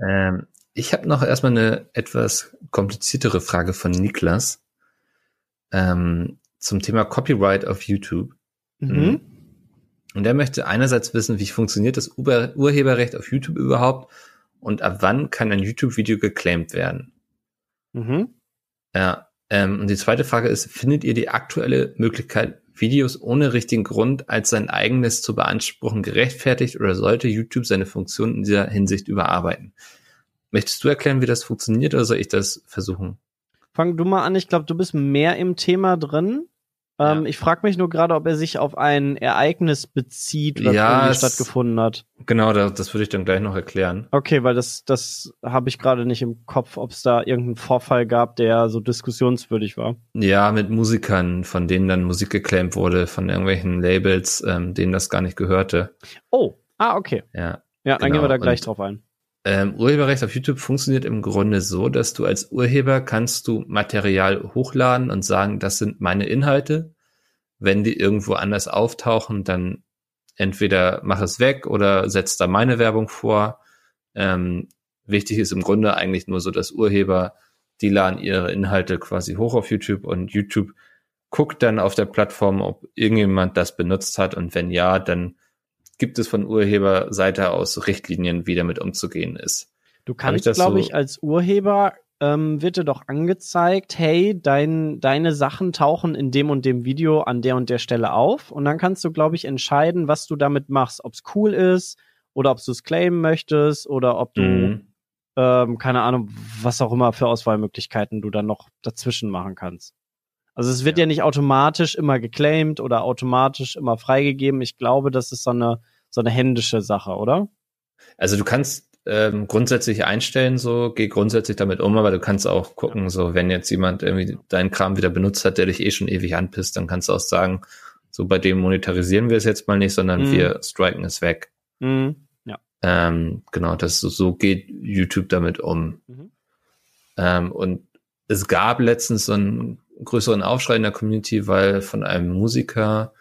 Ähm, ich habe noch erstmal eine etwas kompliziertere Frage von Niklas ähm, zum Thema Copyright auf YouTube. Mhm. Und er möchte einerseits wissen, wie funktioniert das Ur Urheberrecht auf YouTube überhaupt und ab wann kann ein YouTube-Video geclaimed werden? Mhm. Ja. Ähm, und die zweite Frage ist, findet ihr die aktuelle Möglichkeit, Videos ohne richtigen Grund als sein eigenes zu beanspruchen gerechtfertigt oder sollte YouTube seine Funktion in dieser Hinsicht überarbeiten? Möchtest du erklären, wie das funktioniert oder soll ich das versuchen? Fang du mal an. Ich glaube, du bist mehr im Thema drin. Ähm, Ja. Ich frage mich nur gerade, ob er sich auf ein Ereignis bezieht, was Ja, stattgefunden hat. Genau, das, das würde ich dann gleich noch erklären. Okay, weil das, das habe ich gerade nicht im Kopf, ob es da irgendeinen Vorfall gab, der so diskussionswürdig war. Ja, mit Musikern, von denen dann Musik geclaimt wurde, von irgendwelchen Labels, ähm, denen das gar nicht gehörte. Oh, ah, okay. Ja. Ja, dann Genau, gehen wir da gleich und- drauf ein. Ähm, Urheberrecht auf YouTube funktioniert im Grunde so, dass du als Urheber kannst du Material hochladen und sagen, das sind meine Inhalte. Wenn die irgendwo anders auftauchen, dann entweder mach es weg oder setz da meine Werbung vor. Ähm, wichtig ist im Grunde eigentlich nur so, dass Urheber, die laden ihre Inhalte quasi hoch auf YouTube und YouTube guckt dann auf der Plattform, ob irgendjemand das benutzt hat und wenn ja, dann gibt es von Urheberseite aus Richtlinien, wie damit umzugehen ist. Du kannst, glaube so ich, als Urheber ähm, wird dir doch angezeigt, hey, dein, deine Sachen tauchen in dem und dem Video an der und der Stelle auf. Und dann kannst du, glaube ich, entscheiden, was du damit machst. Ob es cool ist oder ob du es claimen möchtest oder ob du, mhm. ähm, keine Ahnung, was auch immer für Auswahlmöglichkeiten du dann noch dazwischen machen kannst. Also es wird ja. ja nicht automatisch immer geclaimed oder automatisch immer freigegeben. Ich glaube, das ist so eine, so eine händische Sache, oder? Also du kannst ähm, grundsätzlich einstellen, so geh grundsätzlich damit um, aber du kannst auch gucken, so wenn jetzt jemand irgendwie deinen Kram wieder benutzt hat, der dich eh schon ewig anpisst, dann kannst du auch sagen, so bei dem monetarisieren wir es jetzt mal nicht, sondern mhm. wir striken es weg. Mhm. Ja. Ähm, genau, das so geht YouTube damit um. Mhm. Ähm, und es gab letztens so einen größeren Aufschrei in der Community, weil von einem Musiker,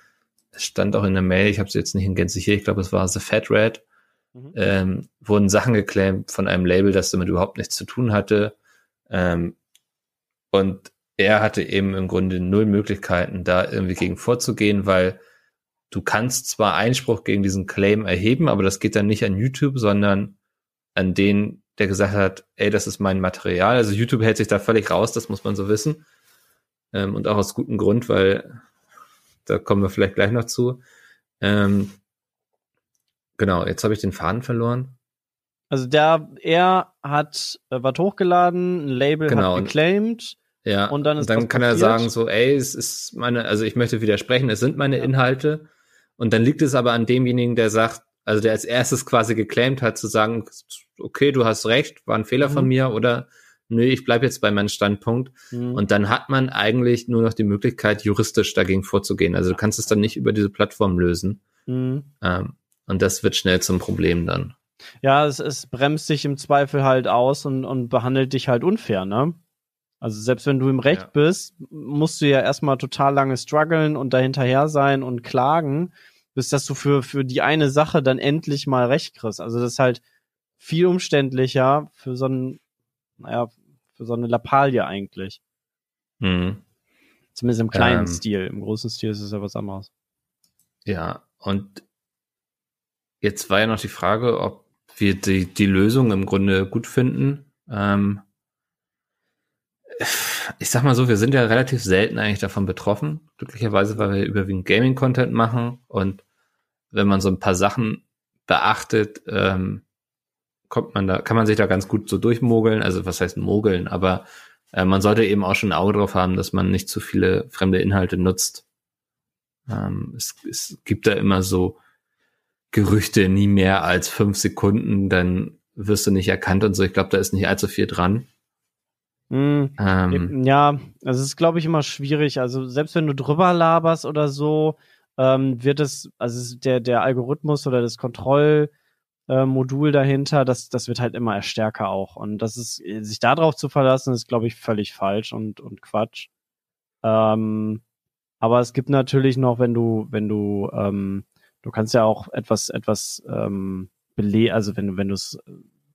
es stand auch in der Mail, ich habe es jetzt nicht in Gänze hier, ich glaube, es war The Fat Red, mhm. ähm, wurden Sachen geclaimt von einem Label, das damit überhaupt nichts zu tun hatte. Ähm, und er hatte eben im Grunde null Möglichkeiten, da irgendwie gegen vorzugehen, weil du kannst zwar Einspruch gegen diesen Claim erheben, aber das geht dann nicht an YouTube, sondern an den, der gesagt hat, ey, das ist mein Material. Also YouTube hält sich da völlig raus, das muss man so wissen. Ähm, und auch aus gutem Grund, weil da kommen wir vielleicht gleich noch zu. Ähm, Genau, jetzt habe ich den Faden verloren. Also der, er hat äh, was hochgeladen, ein Label genau. hat geclaimed. Ja, und dann, ist und dann kann passiert. er sagen so, ey, es ist meine, also ich möchte widersprechen, es sind meine ja. Inhalte. Und dann liegt es aber an demjenigen, der sagt, also der als erstes quasi geclaimed hat, zu sagen, okay, du hast recht, war ein Fehler mhm. von mir oder nö, ich bleib jetzt bei meinem Standpunkt. Mhm. Und dann hat man eigentlich nur noch die Möglichkeit, juristisch dagegen vorzugehen. Also du kannst es dann nicht über diese Plattform lösen. Mhm. Ähm, und das wird schnell zum Problem dann. Ja, es, es bremst dich im Zweifel halt aus und, und behandelt dich halt unfair, ne? Also selbst wenn du im Recht ja. bist, musst du ja erstmal total lange strugglen und dahinterher sein und klagen, bis dass du für, für die eine Sache dann endlich mal Recht kriegst. Also das ist halt viel umständlicher für so ein, naja, für so eine Lappalie eigentlich. Mhm. Zumindest im kleinen ähm, Stil. Im großen Stil ist es ja was anderes. Ja, und Jetzt war ja noch die Frage, ob wir die, die Lösung im Grunde gut finden. Ähm, ich sag mal so, wir sind ja relativ selten eigentlich davon betroffen. Glücklicherweise, weil wir überwiegend Gaming-Content machen und wenn man so ein paar Sachen beachtet, ähm, kommt man da, kann man sich da ganz gut so durchmogeln. Also was heißt mogeln? Aber äh, man sollte eben auch schon ein Auge drauf haben, dass man nicht zu viele fremde Inhalte nutzt. Ähm, es, es gibt da immer so Gerüchte nie mehr als fünf Sekunden, dann wirst du nicht erkannt und so. Ich glaube, da ist nicht allzu viel dran. Mm, ähm, ja, also es ist, glaube ich, immer schwierig. Also selbst wenn du drüber laberst oder so, ähm, wird es, also der, der Algorithmus oder das Kontrollmodul äh, dahinter, das, das wird halt immer stärker auch. Und das ist, sich darauf zu verlassen, ist, glaube ich, völlig falsch und, und Quatsch. Ähm, aber es gibt natürlich noch, wenn du, wenn du ähm, Du kannst ja auch etwas, etwas ähm, bele also wenn du, wenn du es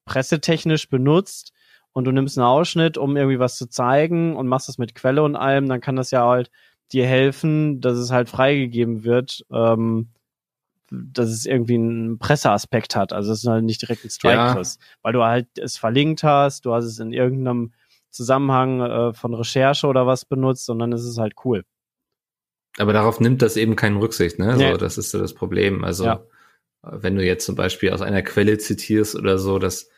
pressetechnisch benutzt und du nimmst einen Ausschnitt, um irgendwie was zu zeigen und machst das mit Quelle und allem, dann kann das ja halt dir helfen, dass es halt freigegeben wird, ähm, dass es irgendwie einen Presseaspekt hat. Also dass du halt nicht direkt ein Strike ja. Weil du halt es verlinkt hast, du hast es in irgendeinem Zusammenhang äh, von Recherche oder was benutzt und dann ist es halt cool. Aber darauf nimmt das eben keinen Rücksicht, ne? Nee. So, das ist so das Problem. Also, ja. wenn du jetzt zum Beispiel aus einer Quelle zitierst oder so, das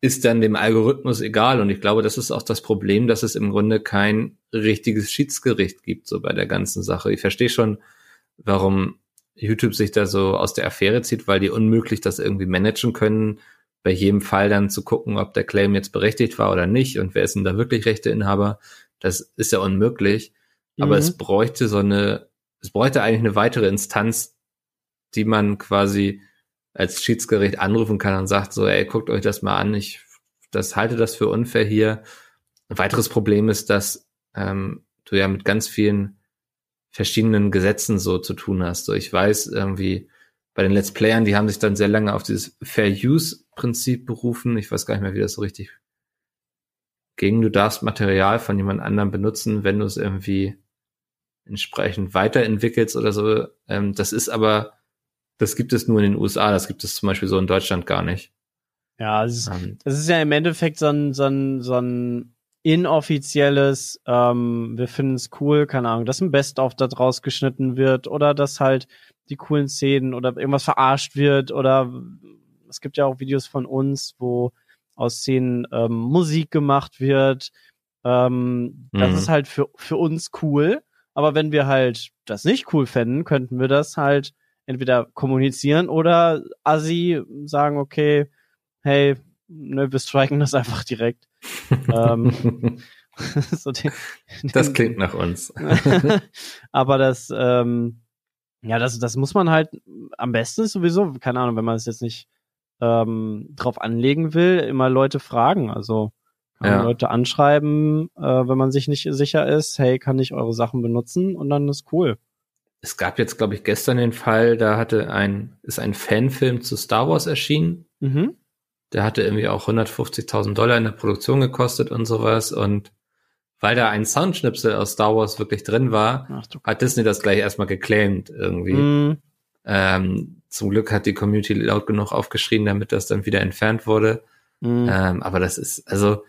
ist dann dem Algorithmus egal. Und ich glaube, das ist auch das Problem, dass es im Grunde kein richtiges Schiedsgericht gibt, so bei der ganzen Sache. Ich verstehe schon, warum YouTube sich da so aus der Affäre zieht, weil die unmöglich das irgendwie managen können, bei jedem Fall dann zu gucken, ob der Claim jetzt berechtigt war oder nicht und wer ist denn da wirklich Rechteinhaber. Das ist ja unmöglich. Aber mhm. es bräuchte so eine, es bräuchte eigentlich eine weitere Instanz, die man quasi als Schiedsgericht anrufen kann und sagt so, ey, guckt euch das mal an, ich das halte das für unfair hier. Ein weiteres Problem ist, dass ähm, du ja mit ganz vielen verschiedenen Gesetzen so zu tun hast. So, ich weiß irgendwie, bei den Let's Playern, die haben sich dann sehr lange auf dieses Fair Use Prinzip berufen. Ich weiß gar nicht mehr, wie das so richtig ging. Du darfst Material von jemand anderem benutzen, wenn du es irgendwie entsprechend weiterentwickelst oder so. Ähm, das ist aber, das gibt es nur in den USA, das gibt es zum Beispiel so in Deutschland gar nicht. Ja, das ist, ähm, das ist ja im Endeffekt so ein, so ein, so ein inoffizielles, ähm, wir finden es cool, keine Ahnung, dass ein Best-of da draus geschnitten wird oder dass halt die coolen Szenen oder irgendwas verarscht wird oder es gibt ja auch Videos von uns, wo aus Szenen ähm, Musik gemacht wird. Ähm, mhm. Das ist halt für, für uns cool. Aber wenn wir halt das nicht cool fänden, könnten wir das halt entweder kommunizieren oder Assi sagen, okay, hey, ne, wir striken das einfach direkt. ähm, so den, den, das klingt nach uns. aber das, ähm, ja, das, das muss man halt am besten sowieso, keine Ahnung, wenn man es jetzt nicht ähm, drauf anlegen will, immer Leute fragen. Also ja. Leute anschreiben, äh, wenn man sich nicht sicher ist, hey, kann ich eure Sachen benutzen? Und dann ist cool. Es gab jetzt, glaube ich, gestern den Fall, da hatte ein, ist ein Fanfilm zu Star Wars erschienen. Mhm. Der hatte irgendwie auch 150.000 Dollar in der Produktion gekostet und sowas. Und weil da ein Soundschnipsel aus Star Wars wirklich drin war, Ach, hat Disney das gleich erstmal geclaimed irgendwie. Mhm. Ähm, zum Glück hat die Community laut genug aufgeschrien, damit das dann wieder entfernt wurde. Mhm. Ähm, aber das ist, also,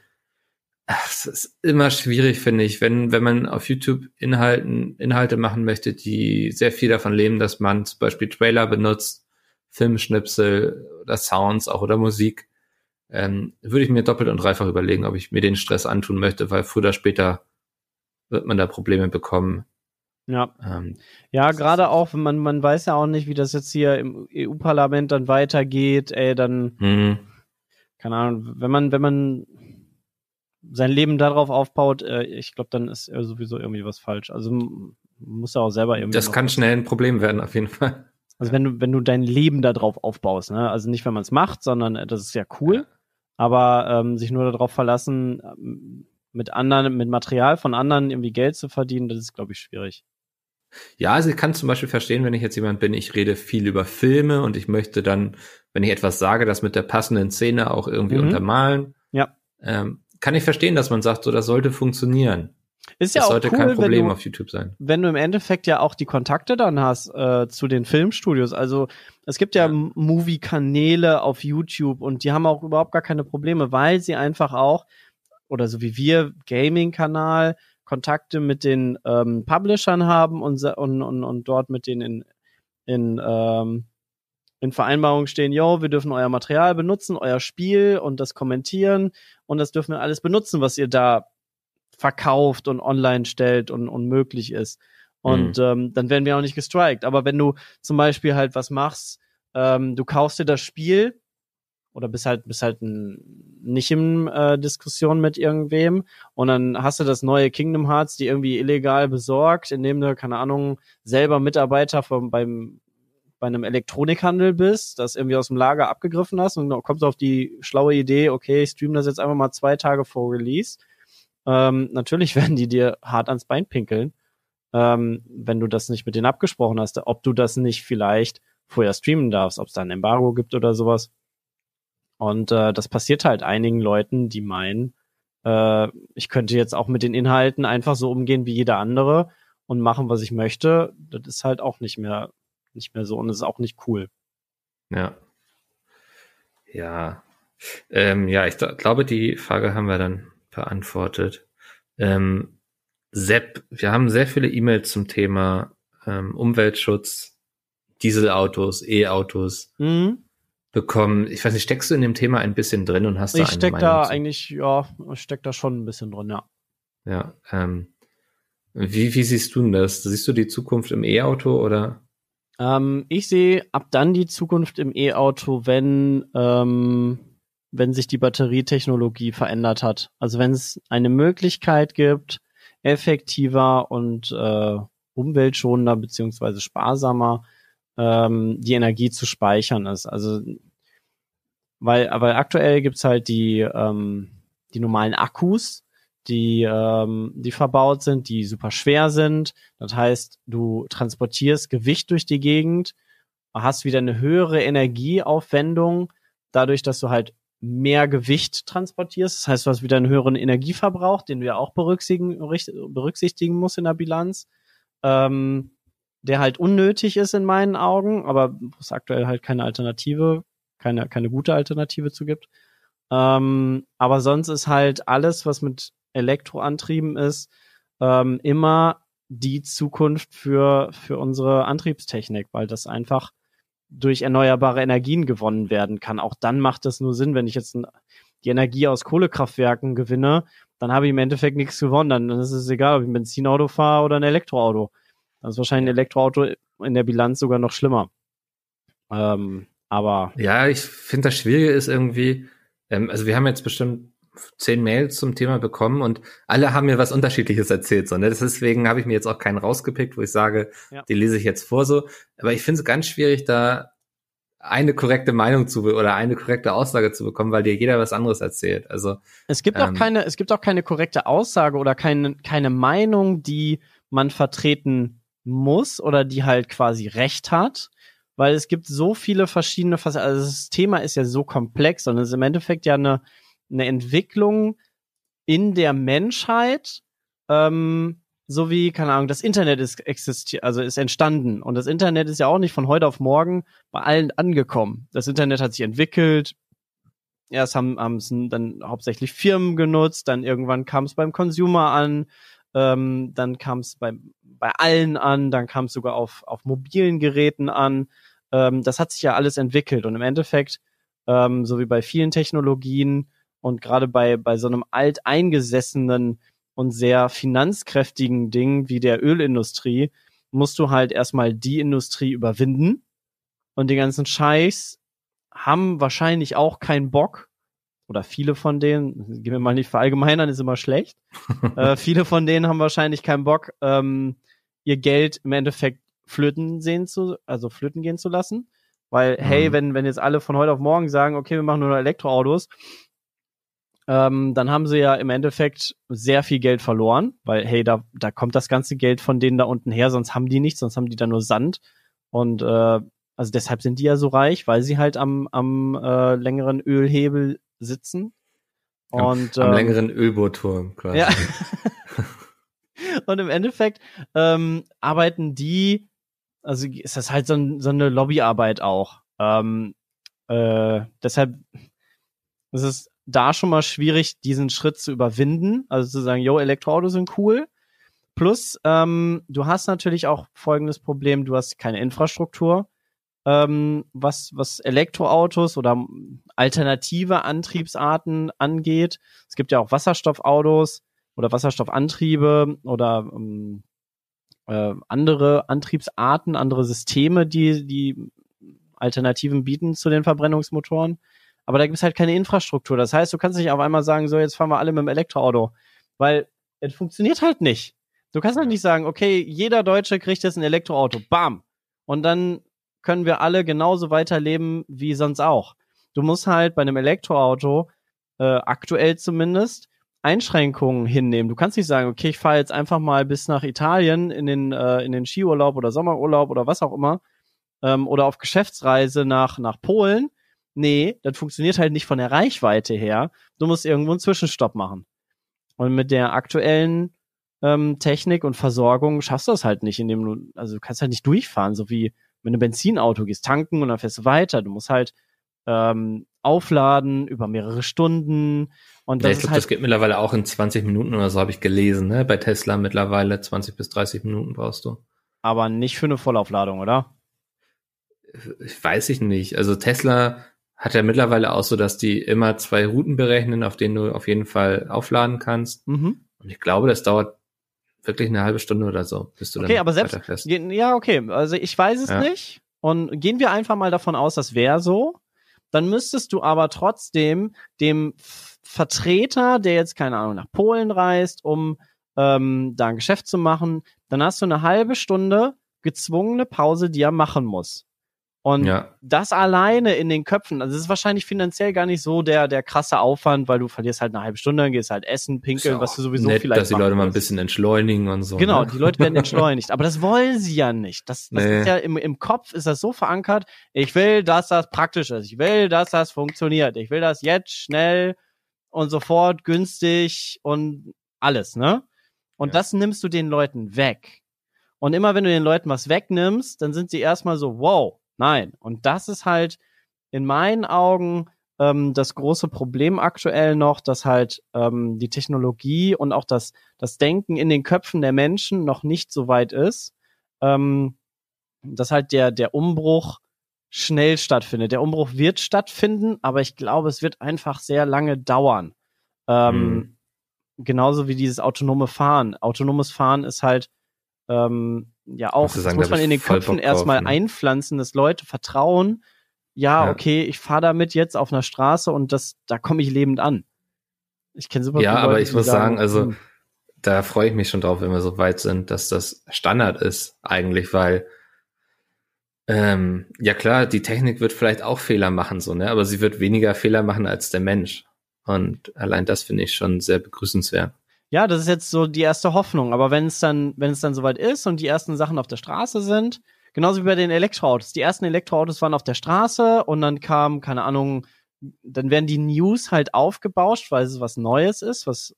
es ist immer schwierig, finde ich, wenn, wenn man auf YouTube Inhalten, Inhalte machen möchte, die sehr viel davon leben, dass man zum Beispiel Trailer benutzt, Filmschnipsel oder Sounds auch oder Musik, ähm, würde ich mir doppelt und dreifach überlegen, ob ich mir den Stress antun möchte, weil früher oder später wird man da Probleme bekommen. Ja, ähm, ja, gerade auch, wenn man, man weiß ja auch nicht, wie das jetzt hier im EU-Parlament dann weitergeht, ey, dann, mhm. keine Ahnung, wenn man, wenn man sein Leben darauf aufbaut, äh, ich glaube, dann ist sowieso irgendwie was falsch. Also muss er auch selber irgendwie. Das kann schnell ein Problem werden, auf jeden Fall. Also wenn du, wenn du dein Leben darauf aufbaust, ne? Also nicht, wenn man es macht, sondern äh, das ist ja cool. Aber ähm, sich nur darauf verlassen, ähm, mit anderen, mit Material von anderen irgendwie Geld zu verdienen, das ist, glaube ich, schwierig. Ja, also ich kann zum Beispiel verstehen, wenn ich jetzt jemand bin, ich rede viel über Filme und ich möchte dann, wenn ich etwas sage, das mit der passenden Szene auch irgendwie mhm. untermalen. Ja. Ähm, kann ich verstehen, dass man sagt, so das sollte funktionieren. Ist ja das auch sollte cool, kein Problem du, auf YouTube sein. Wenn du im Endeffekt ja auch die Kontakte dann hast äh, zu den Filmstudios. Also es gibt ja, ja. Movie-Kanäle auf YouTube und die haben auch überhaupt gar keine Probleme, weil sie einfach auch, oder so wie wir, Gaming-Kanal, Kontakte mit den ähm, Publishern haben und, und, und, und dort mit denen in, in, ähm, in Vereinbarungen stehen, yo, wir dürfen euer Material benutzen, euer Spiel und das kommentieren und das dürfen wir alles benutzen, was ihr da verkauft und online stellt und, und möglich ist. Und mhm. ähm, dann werden wir auch nicht gestrikt. Aber wenn du zum Beispiel halt was machst, ähm, du kaufst dir das Spiel oder bist halt, bist halt nicht in äh, Diskussion mit irgendwem und dann hast du das neue Kingdom Hearts, die irgendwie illegal besorgt, indem du, keine Ahnung, selber Mitarbeiter vom, beim, bei einem Elektronikhandel bist, das irgendwie aus dem Lager abgegriffen hast und dann kommst du auf die schlaue Idee, okay, ich stream das jetzt einfach mal zwei Tage vor Release. Ähm, natürlich werden die dir hart ans Bein pinkeln, ähm, wenn du das nicht mit denen abgesprochen hast, ob du das nicht vielleicht vorher streamen darfst, ob es da ein Embargo gibt oder sowas. Und äh, das passiert halt einigen Leuten, die meinen, äh, ich könnte jetzt auch mit den Inhalten einfach so umgehen wie jeder andere und machen, was ich möchte. Das ist halt auch nicht mehr, nicht mehr so und ist auch nicht cool. Ja. Ja. Ähm, ja, ich glaube, die Frage haben wir dann beantwortet. Ähm, Sepp, wir haben sehr viele E-Mails zum Thema ähm, Umweltschutz, Dieselautos, E-Autos. Mhm bekommen. Ich weiß nicht, steckst du in dem Thema ein bisschen drin und hast ich da Ich steck da zu? eigentlich, ja, ich steck da schon ein bisschen drin, ja. Ja, ähm, wie, wie siehst du denn das? Siehst du die Zukunft im E-Auto oder? Ähm, ich sehe ab dann die Zukunft im E-Auto, wenn, ähm, wenn sich die Batterietechnologie verändert hat. Also wenn es eine Möglichkeit gibt, effektiver und äh, umweltschonender beziehungsweise sparsamer ähm, die Energie zu speichern ist. Also weil, weil aktuell gibt's halt die, ähm, die normalen Akkus, die, ähm, die verbaut sind, die super schwer sind. Das heißt, du transportierst Gewicht durch die Gegend, hast wieder eine höhere Energieaufwendung, dadurch, dass du halt mehr Gewicht transportierst. Das heißt, du hast wieder einen höheren Energieverbrauch, den du ja auch berücksichtigen, berücksichtigen musst in der Bilanz. Ähm, der halt unnötig ist in meinen Augen, aber es aktuell halt keine Alternative, keine, keine gute Alternative zu gibt. Ähm, aber sonst ist halt alles, was mit Elektroantrieben ist, ähm, immer die Zukunft für, für unsere Antriebstechnik, weil das einfach durch erneuerbare Energien gewonnen werden kann. Auch dann macht es nur Sinn, wenn ich jetzt die Energie aus Kohlekraftwerken gewinne, dann habe ich im Endeffekt nichts gewonnen. Dann ist es egal, ob ich ein Benzinauto fahre oder ein Elektroauto. Dann ist wahrscheinlich ein Elektroauto in der Bilanz sogar noch schlimmer. Ähm, aber. Ja, ich finde das Schwierige ist irgendwie, ähm, also wir haben jetzt bestimmt zehn Mails zum Thema bekommen und alle haben mir was Unterschiedliches erzählt. So, ne? Deswegen habe ich mir jetzt auch keinen rausgepickt, wo ich sage, ja. die lese ich jetzt vor so. Aber ich finde es ganz schwierig, da eine korrekte Meinung zu oder eine korrekte Aussage zu bekommen, weil dir jeder was anderes erzählt. Also es gibt ähm, auch keine, es gibt auch keine korrekte Aussage oder keine keine Meinung, die man vertreten muss oder die halt quasi recht hat, weil es gibt so viele verschiedene. Also das Thema ist ja so komplex und es ist im Endeffekt ja eine eine Entwicklung in der Menschheit, ähm, so wie, keine Ahnung, das Internet ist existiert, also ist entstanden. Und das Internet ist ja auch nicht von heute auf morgen bei allen angekommen. Das Internet hat sich entwickelt. Erst haben haben es dann hauptsächlich Firmen genutzt, dann irgendwann kam es beim Consumer an, ähm, dann kam es bei, bei allen an, dann kam es sogar auf, auf mobilen Geräten an. Ähm, das hat sich ja alles entwickelt und im Endeffekt, ähm, so wie bei vielen Technologien, und gerade bei, bei so einem alteingesessenen und sehr finanzkräftigen Ding wie der Ölindustrie musst du halt erstmal die Industrie überwinden. Und die ganzen Scheiß haben wahrscheinlich auch keinen Bock, oder viele von denen, gehen wir mal nicht verallgemeinern, ist immer schlecht. äh, viele von denen haben wahrscheinlich keinen Bock, ähm, ihr Geld im Endeffekt flöten sehen zu, also flöten gehen zu lassen. Weil, mhm. hey, wenn, wenn jetzt alle von heute auf morgen sagen, okay, wir machen nur noch Elektroautos, ähm, dann haben sie ja im Endeffekt sehr viel Geld verloren, weil, hey, da, da kommt das ganze Geld von denen da unten her, sonst haben die nichts, sonst haben die da nur Sand. Und äh, also deshalb sind die ja so reich, weil sie halt am, am äh, längeren Ölhebel sitzen. Und, am, am ähm, längeren Ölbohrturm quasi. Ja. und im Endeffekt ähm, arbeiten die, also ist das halt so, ein, so eine Lobbyarbeit auch. Ähm, äh, deshalb ist es da schon mal schwierig, diesen Schritt zu überwinden. Also zu sagen, yo, Elektroautos sind cool. Plus, ähm, du hast natürlich auch folgendes Problem, du hast keine Infrastruktur, ähm, was, was Elektroautos oder alternative Antriebsarten angeht. Es gibt ja auch Wasserstoffautos oder Wasserstoffantriebe oder ähm, äh, andere Antriebsarten, andere Systeme, die, die Alternativen bieten zu den Verbrennungsmotoren. Aber da gibt es halt keine Infrastruktur. Das heißt, du kannst nicht auf einmal sagen, so, jetzt fahren wir alle mit dem Elektroauto. Weil es funktioniert halt nicht. Du kannst halt nicht sagen, okay, jeder Deutsche kriegt jetzt ein Elektroauto. Bam. Und dann können wir alle genauso weiterleben wie sonst auch. Du musst halt bei einem Elektroauto, äh, aktuell zumindest, Einschränkungen hinnehmen. Du kannst nicht sagen, okay, ich fahre jetzt einfach mal bis nach Italien in den, äh, in den Skiurlaub oder Sommerurlaub oder was auch immer ähm, oder auf Geschäftsreise nach, nach Polen nee, das funktioniert halt nicht von der Reichweite her. Du musst irgendwo einen Zwischenstopp machen. Und mit der aktuellen ähm, Technik und Versorgung schaffst du das halt nicht, indem du, also du kannst halt nicht durchfahren, so wie wenn du Benzinauto gehst, tanken und dann fährst du weiter. Du musst halt ähm, aufladen über mehrere Stunden. Und das ja, ich glaube, halt das geht mittlerweile auch in 20 Minuten oder so, habe ich gelesen, ne? Bei Tesla mittlerweile 20 bis 30 Minuten brauchst du. Aber nicht für eine Vollaufladung, oder? Ich weiß ich nicht. Also Tesla hat er mittlerweile auch so, dass die immer zwei Routen berechnen, auf denen du auf jeden Fall aufladen kannst. Mhm. Und ich glaube, das dauert wirklich eine halbe Stunde oder so, bis du okay, dann aber selbst, ja, okay, also ich weiß es ja. nicht. Und gehen wir einfach mal davon aus, das wäre so. Dann müsstest du aber trotzdem dem Vertreter, der jetzt, keine Ahnung, nach Polen reist, um ähm, da ein Geschäft zu machen, dann hast du eine halbe Stunde gezwungene Pause, die er machen muss. Und Ja. das alleine in den Köpfen, also es ist wahrscheinlich finanziell gar nicht so der, der krasse Aufwand, weil du verlierst halt eine halbe Stunde, dann gehst halt essen, pinkeln, was du sowieso nett, vielleicht dass die Leute mal ein bisschen entschleunigen und so. Genau, ne? die Leute werden entschleunigt. Aber das wollen sie ja nicht. Das, das Nee. ist ja im, im Kopf ist das so verankert. Ich will, dass das praktisch ist. Ich will, dass das funktioniert. Ich will das jetzt schnell und sofort günstig und alles, ne? Und Ja. das nimmst du den Leuten weg. Und immer wenn du den Leuten was wegnimmst, dann sind sie erstmal so, wow, nein. Und das ist halt in meinen Augen ähm, das große Problem aktuell noch, dass halt ähm, die Technologie und auch das, das Denken in den Köpfen der Menschen noch nicht so weit ist, ähm, dass halt der, der Umbruch schnell stattfindet. Der Umbruch wird stattfinden, aber ich glaube, es wird einfach sehr lange dauern. Ähm, Mhm. Genauso wie dieses autonome Fahren. Autonomes Fahren ist halt ähm, ja auch, ich das sagen, muss man in ich den Köpfen erstmal ne? einpflanzen, dass Leute vertrauen, ja, Ja. okay, ich fahre damit jetzt auf einer Straße und das, da komme ich lebend an. Ich kenne super Ja, viele aber Leute, ich die muss sagen, also hm, da freue ich mich schon drauf, wenn wir so weit sind, dass das Standard ist eigentlich, weil ähm, ja klar, die Technik wird vielleicht auch Fehler machen, so, ne? Aber sie wird weniger Fehler machen als der Mensch. Und allein das finde ich schon sehr begrüßenswert. Ja, das ist jetzt so die erste Hoffnung. Aber wenn es dann, wenn es dann soweit ist und die ersten Sachen auf der Straße sind, genauso wie bei den Elektroautos. Die ersten Elektroautos waren auf der Straße und dann kam, keine Ahnung, dann werden die News halt aufgebauscht, weil es was Neues ist, was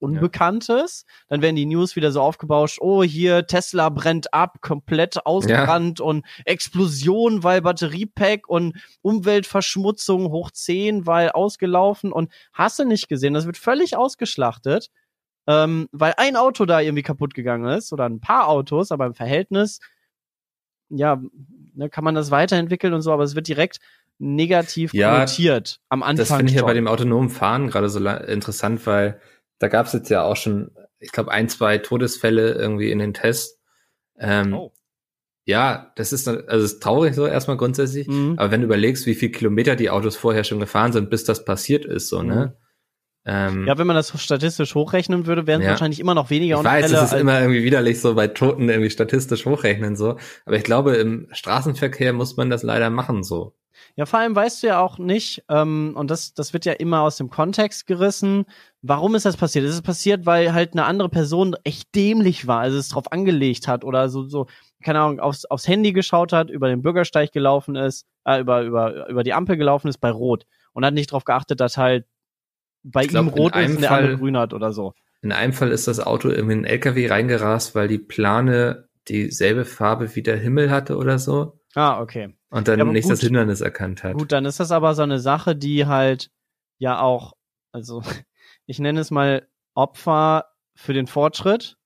Unbekanntes. Dann werden die News wieder so aufgebauscht, oh, hier Tesla brennt ab, komplett ausgebrannt und Explosion, weil Batteriepack und Umweltverschmutzung hoch 10, weil ausgelaufen und hast du nicht gesehen, das wird völlig ausgeschlachtet, ähm, weil ein Auto da irgendwie kaputt gegangen ist oder ein paar Autos, aber im Verhältnis, ja, ne, kann man das weiterentwickeln und so, aber es wird direkt negativ Ja, konnotiert am Anfang. Das finde ich ja schon. bei dem autonomen Fahren gerade so interessant, weil da gab es jetzt ja auch schon, ich glaube, ein, zwei Todesfälle irgendwie in den Tests. Ähm, Oh. Ja, das ist, also ist traurig so erstmal grundsätzlich, Mhm. aber wenn du überlegst, wie viel Kilometer die Autos vorher schon gefahren sind, bis das passiert ist, so, ne? Ähm, Ja, wenn man das statistisch hochrechnen würde, wären es Ja. wahrscheinlich immer noch weniger ich weiß, es ist immer irgendwie widerlich, so bei Toten irgendwie statistisch hochrechnen, so. Aber ich glaube, im Straßenverkehr muss man das leider machen, so. Ja, vor allem weißt du ja auch nicht, ähm, und das, das wird ja immer aus dem Kontext gerissen, warum ist das passiert? Ist es passiert, weil halt eine andere Person echt dämlich war, also es drauf angelegt hat oder so, so, keine Ahnung, aufs, aufs Handy geschaut hat, über den Bürgersteig gelaufen ist, äh, über, über, über die Ampel gelaufen ist bei Rot und hat nicht drauf geachtet, dass halt bei glaub, ihm rot ist und der andere grün hat oder so. In einem Fall ist das Auto in einen LKW reingerast, weil die Plane dieselbe Farbe wie der Himmel hatte oder so. Ah, okay. Und dann Ja, nicht das gut. Hindernis erkannt hat. Gut, dann ist das aber so eine Sache, die halt ja auch, also ich nenne es mal Opfer für den Fortschritt.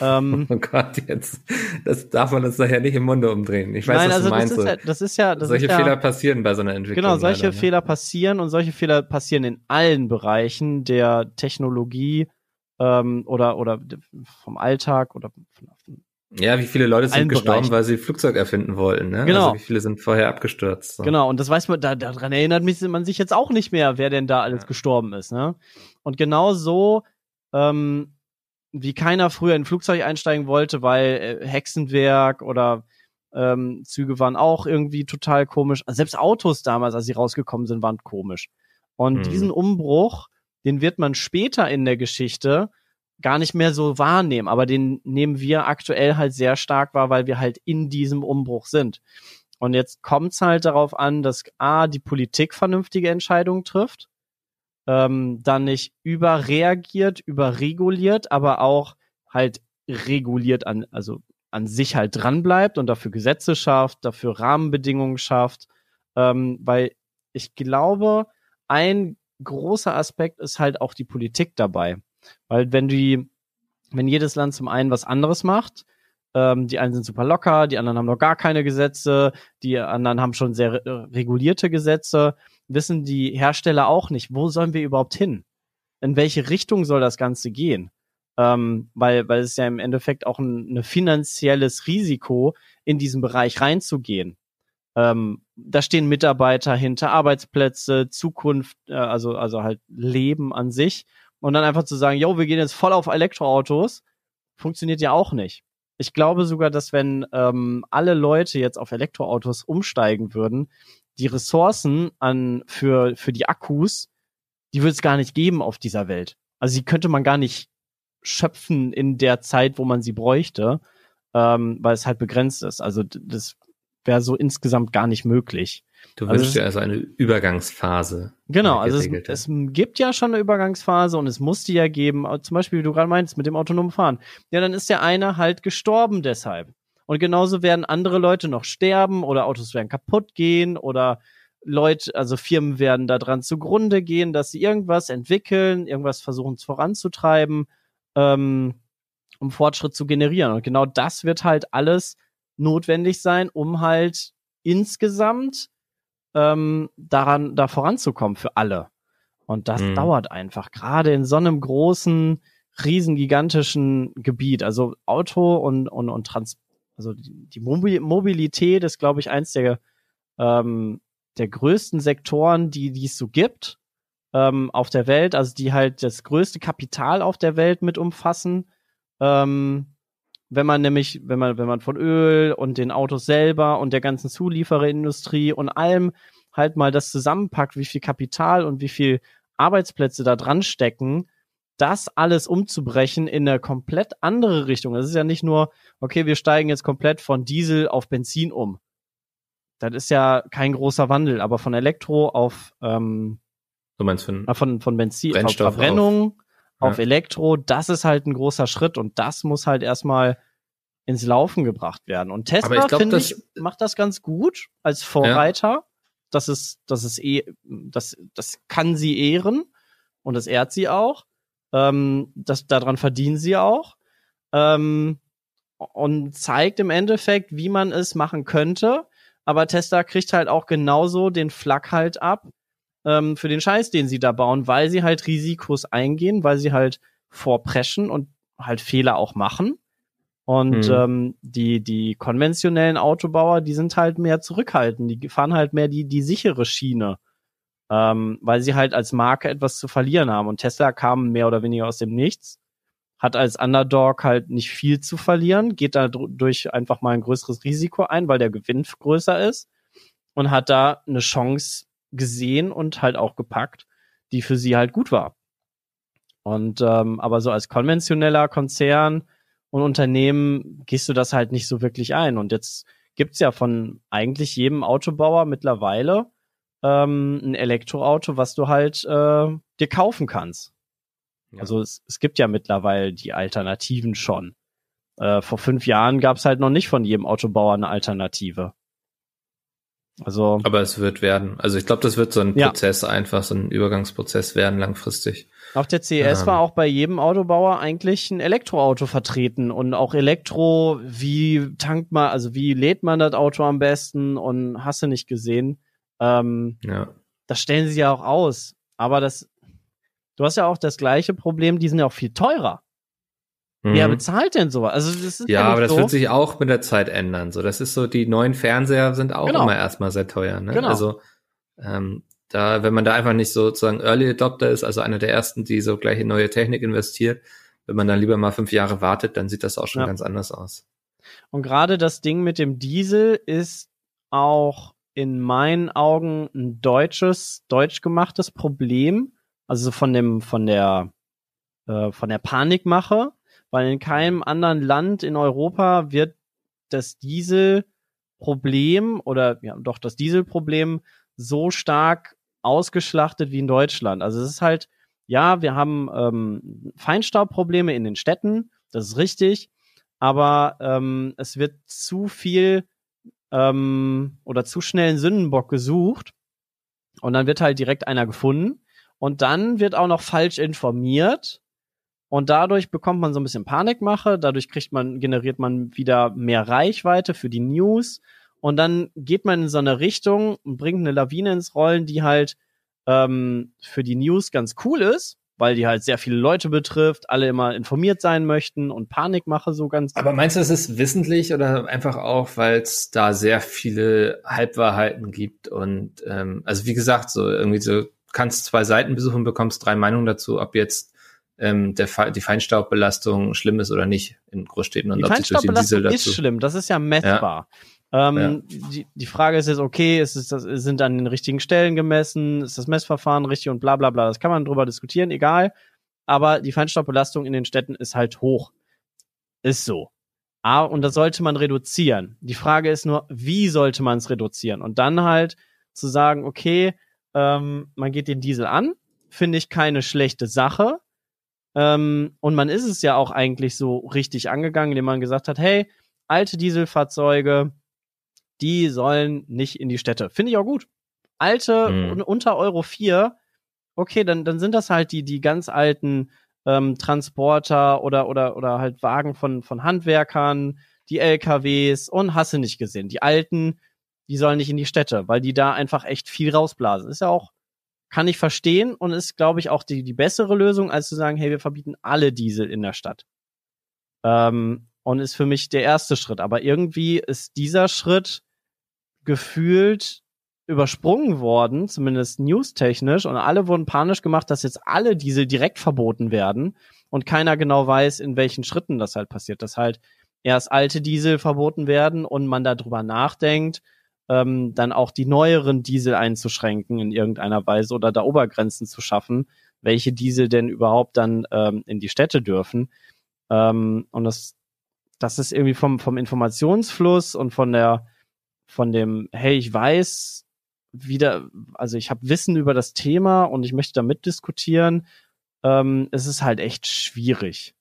Ähm, Oh Gott, jetzt, das darf man uns nachher nicht im Munde umdrehen. Ich weiß, Nein, was also du meinst. das ist ja, das ist ja, das solche ist ja, Fehler passieren bei so einer Entwicklung. Genau, solche leider, ne? Fehler passieren und solche Fehler passieren in allen Bereichen der Technologie ähm, oder oder vom Alltag oder von, von Ja, wie viele Leute sind gestorben, Bereichen. weil sie Flugzeug erfinden wollten, ne? Genau. Also wie viele sind vorher abgestürzt. So. Genau, und das weiß man, da, daran erinnert mich, man sich jetzt auch nicht mehr, wer denn da alles Ja. gestorben ist, ne? Und genau so, ähm, wie keiner früher in ein Flugzeug einsteigen wollte, weil äh, Hexenwerk oder ähm, Züge waren auch irgendwie total komisch. Also selbst Autos damals, als sie rausgekommen sind, waren komisch. Und Mhm. diesen Umbruch, den wird man später in der Geschichte gar nicht mehr so wahrnehmen, aber den nehmen wir aktuell halt sehr stark wahr, weil wir halt in diesem Umbruch sind. Und jetzt kommt es halt darauf an, dass A, die Politik vernünftige Entscheidungen trifft, ähm, dann nicht überreagiert, überreguliert, aber auch halt reguliert an, also an sich halt dranbleibt und dafür Gesetze schafft, dafür Rahmenbedingungen schafft, ähm, weil ich glaube, ein großer Aspekt ist halt auch die Politik dabei. Weil wenn die, wenn jedes Land zum einen was anderes macht, ähm, die einen sind super locker, die anderen haben noch gar keine Gesetze, die anderen haben schon sehr re regulierte Gesetze, wissen die Hersteller auch nicht, wo sollen wir überhaupt hin? In welche Richtung soll das Ganze gehen? Ähm, weil, weil es ja im Endeffekt auch ein, ein finanzielles Risiko, in diesen Bereich reinzugehen. Ähm, da stehen Mitarbeiter hinter, Arbeitsplätze, Zukunft, äh, also, also halt Leben an sich. Und dann einfach zu sagen, yo, wir gehen jetzt voll auf Elektroautos, funktioniert ja auch nicht. Ich glaube sogar, dass wenn ähm, alle Leute jetzt auf Elektroautos umsteigen würden, die Ressourcen an für für die Akkus, die würde es gar nicht geben auf dieser Welt. Also die könnte man gar nicht schöpfen in der Zeit, wo man sie bräuchte, ähm, weil es halt begrenzt ist. Also das wäre so insgesamt gar nicht möglich. Du Also wünschst dir also eine Übergangsphase. Genau, also es, es gibt ja schon eine Übergangsphase und es muss die ja geben. Zum Beispiel, wie du gerade meinst, mit dem autonomen Fahren. Ja, dann ist der eine halt gestorben deshalb. Und genauso werden andere Leute noch sterben oder Autos werden kaputt gehen oder Leute, also Firmen werden daran zugrunde gehen, dass sie irgendwas entwickeln, irgendwas versuchen voranzutreiben, ähm, um Fortschritt zu generieren. Und genau das wird halt alles notwendig sein, um halt insgesamt ähm, daran, da voranzukommen für alle. Und das Mhm. dauert einfach, gerade in so einem großen, riesengigantischen Gebiet. Also Auto und, und, und Trans, also die, die Mobi- Mobilität ist, glaube ich, eins der, ähm, der größten Sektoren, die, die es so gibt ähm, auf der Welt, also die halt das größte Kapital auf der Welt mit umfassen. Ähm, wenn man nämlich, wenn man, wenn man von Öl und den Autos selber und der ganzen Zuliefererindustrie und allem halt mal das zusammenpackt, wie viel Kapital und wie viel Arbeitsplätze da dran stecken, das alles umzubrechen in eine komplett andere Richtung. Das ist ja nicht nur, okay, wir steigen jetzt komplett von Diesel auf Benzin um. Das ist ja kein großer Wandel, aber von Elektro auf ähm, Du meinst äh, von, von Benzin, auf Brennstoff Verbrennung, auf, Ja. Elektro, das ist halt ein großer Schritt und das muss halt erstmal ins Laufen gebracht werden. Und Tesla, finde ich, macht das ganz gut als Vorreiter. Das ist, das ist eh, das, das kann sie ehren und das ehrt sie auch. Ähm, das, daran verdienen sie auch. Ähm, und zeigt im Endeffekt, wie man es machen könnte. Aber Tesla kriegt halt auch genauso den Flack halt ab, ähm, für den Scheiß, den sie da bauen, weil sie halt Risikos eingehen, weil sie halt vorpreschen und halt Fehler auch machen. Und Mhm. ähm, die, die konventionellen Autobauer, die sind halt mehr zurückhaltend, die fahren halt mehr die, die sichere Schiene, ähm, weil sie halt als Marke etwas zu verlieren haben. Und Tesla kam mehr oder weniger aus dem Nichts, hat als Underdog halt nicht viel zu verlieren, geht da dr- durch einfach mal ein größeres Risiko ein, weil der Gewinn größer ist und hat da eine Chance gesehen und halt auch gepackt, die für sie halt gut war. Und ähm, aber so als konventioneller Konzern und Unternehmen gehst du das halt nicht so wirklich ein. Und jetzt gibt's ja von eigentlich jedem Autobauer mittlerweile ähm, ein Elektroauto, was du halt äh, dir kaufen kannst. Ja. Also es, es gibt ja mittlerweile die Alternativen schon. Äh, vor fünf Jahren gab's halt noch nicht von jedem Autobauer eine Alternative. Also Aber es wird werden. Also ich glaube, das wird so ein Ja. Prozess einfach, so ein Übergangsprozess werden langfristig. Auf der CES Ähm. war auch bei jedem Autobauer eigentlich ein Elektroauto vertreten und auch Elektro, wie tankt man, also wie lädt man das Auto am besten und hast du nicht gesehen. Ähm, Ja. das stellen sie ja auch aus. Aber das, du hast ja auch das gleiche Problem, die sind ja auch viel teurer. Wer Mhm. bezahlt denn sowas? Also das ist Ja, aber das so. wird sich auch mit der Zeit ändern. So, das ist so, die neuen Fernseher sind auch Genau. immer erstmal sehr teuer. Ne? Genau. Also ähm, da, wenn man da einfach nicht sozusagen Early Adopter ist, also einer der ersten, die so gleich in neue Technik investiert, wenn man dann lieber mal fünf Jahre wartet, dann sieht das auch schon Ja. ganz anders aus. Und gerade das Ding mit dem Diesel ist auch in meinen Augen ein deutsches, deutsch gemachtes Problem. Also von dem, von der, äh, von der Panikmache, weil in keinem anderen Land in Europa wird das Dieselproblem oder ja doch das Dieselproblem so stark ausgeschlachtet wie in Deutschland. Also es ist halt, ja, wir haben ähm, Feinstaubprobleme in den Städten, das ist richtig, aber ähm, es wird zu viel ähm, oder zu schnell einen Sündenbock gesucht und dann wird halt direkt einer gefunden und dann wird auch noch falsch informiert und dadurch bekommt man so ein bisschen Panikmache, dadurch kriegt man, generiert man wieder mehr Reichweite für die News und dann geht man in so eine Richtung und bringt eine Lawine ins Rollen, die halt ähm, für die News ganz cool ist, weil die halt sehr viele Leute betrifft, alle immer informiert sein möchten und Panikmache so ganz. Aber meinst du, das ist wissentlich oder einfach auch, weil es da sehr viele Halbwahrheiten gibt und ähm, also wie gesagt, so irgendwie so kannst zwei Seiten besuchen, bekommst drei Meinungen dazu, ob jetzt ähm, der, die Feinstaubbelastung schlimm ist oder nicht in Großstädten und die Feinstaubbelastung ist dazu. schlimm, das ist ja messbar. Ähm, die, die Frage ist jetzt, okay, ist es das, sind an den richtigen Stellen gemessen, ist das Messverfahren richtig und bla bla bla. Das kann man drüber diskutieren, egal. Aber die Feinstaubbelastung in den Städten ist halt hoch. Ist so. Ah, und das sollte man reduzieren. Die Frage ist nur, wie sollte man es reduzieren? Und dann halt zu sagen, okay, ähm, man geht den Diesel an, finde ich keine schlechte Sache. Ähm, und man ist es ja auch eigentlich so richtig angegangen, indem man gesagt hat, hey, alte Dieselfahrzeuge, die sollen nicht in die Städte. Finde ich auch gut. Alte Mhm. unter Euro 4, okay, dann, dann sind das halt die, die ganz alten ähm, Transporter oder, oder, oder halt Wagen von, von Handwerkern, die LKWs und hasse nicht gesehen. Die alten, die sollen nicht in die Städte, weil die da einfach echt viel rausblasen. Ist ja auch, kann ich verstehen und ist, glaube ich, auch die, die bessere Lösung, als zu sagen, hey, wir verbieten alle Diesel in der Stadt. Ähm, und ist für mich der erste Schritt. Aber irgendwie ist dieser Schritt gefühlt übersprungen worden, zumindest newstechnisch, und alle wurden panisch gemacht, dass jetzt alle Diesel direkt verboten werden und keiner genau weiß, in welchen Schritten das halt passiert. Dass halt erst alte Diesel verboten werden und man darüber nachdenkt, ähm, dann auch die neueren Diesel einzuschränken in irgendeiner Weise oder da Obergrenzen zu schaffen, welche Diesel denn überhaupt dann ähm, in die Städte dürfen. Ähm, und das, das ist irgendwie vom, vom Informationsfluss und von der, von dem, hey, ich weiß wieder, also ich habe Wissen über das Thema und ich möchte da mitdiskutieren, ähm, es ist halt echt schwierig.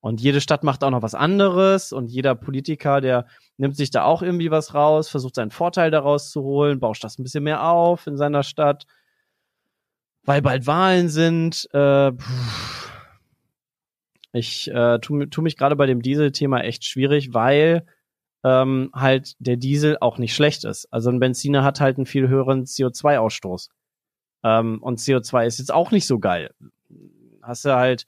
Und jede Stadt macht auch noch was anderes und jeder Politiker, der nimmt sich da auch irgendwie was raus, versucht seinen Vorteil daraus zu holen, bauscht das ein bisschen mehr auf in seiner Stadt, weil bald Wahlen sind. Äh, ich äh, tu, tu mich gerade bei dem Diesel-Thema echt schwierig, weil ähm, halt der Diesel auch nicht schlecht ist. Also ein Benziner hat halt einen viel höheren CO2-Ausstoß. Ähm, und CO2 ist jetzt auch nicht so geil. Hast du halt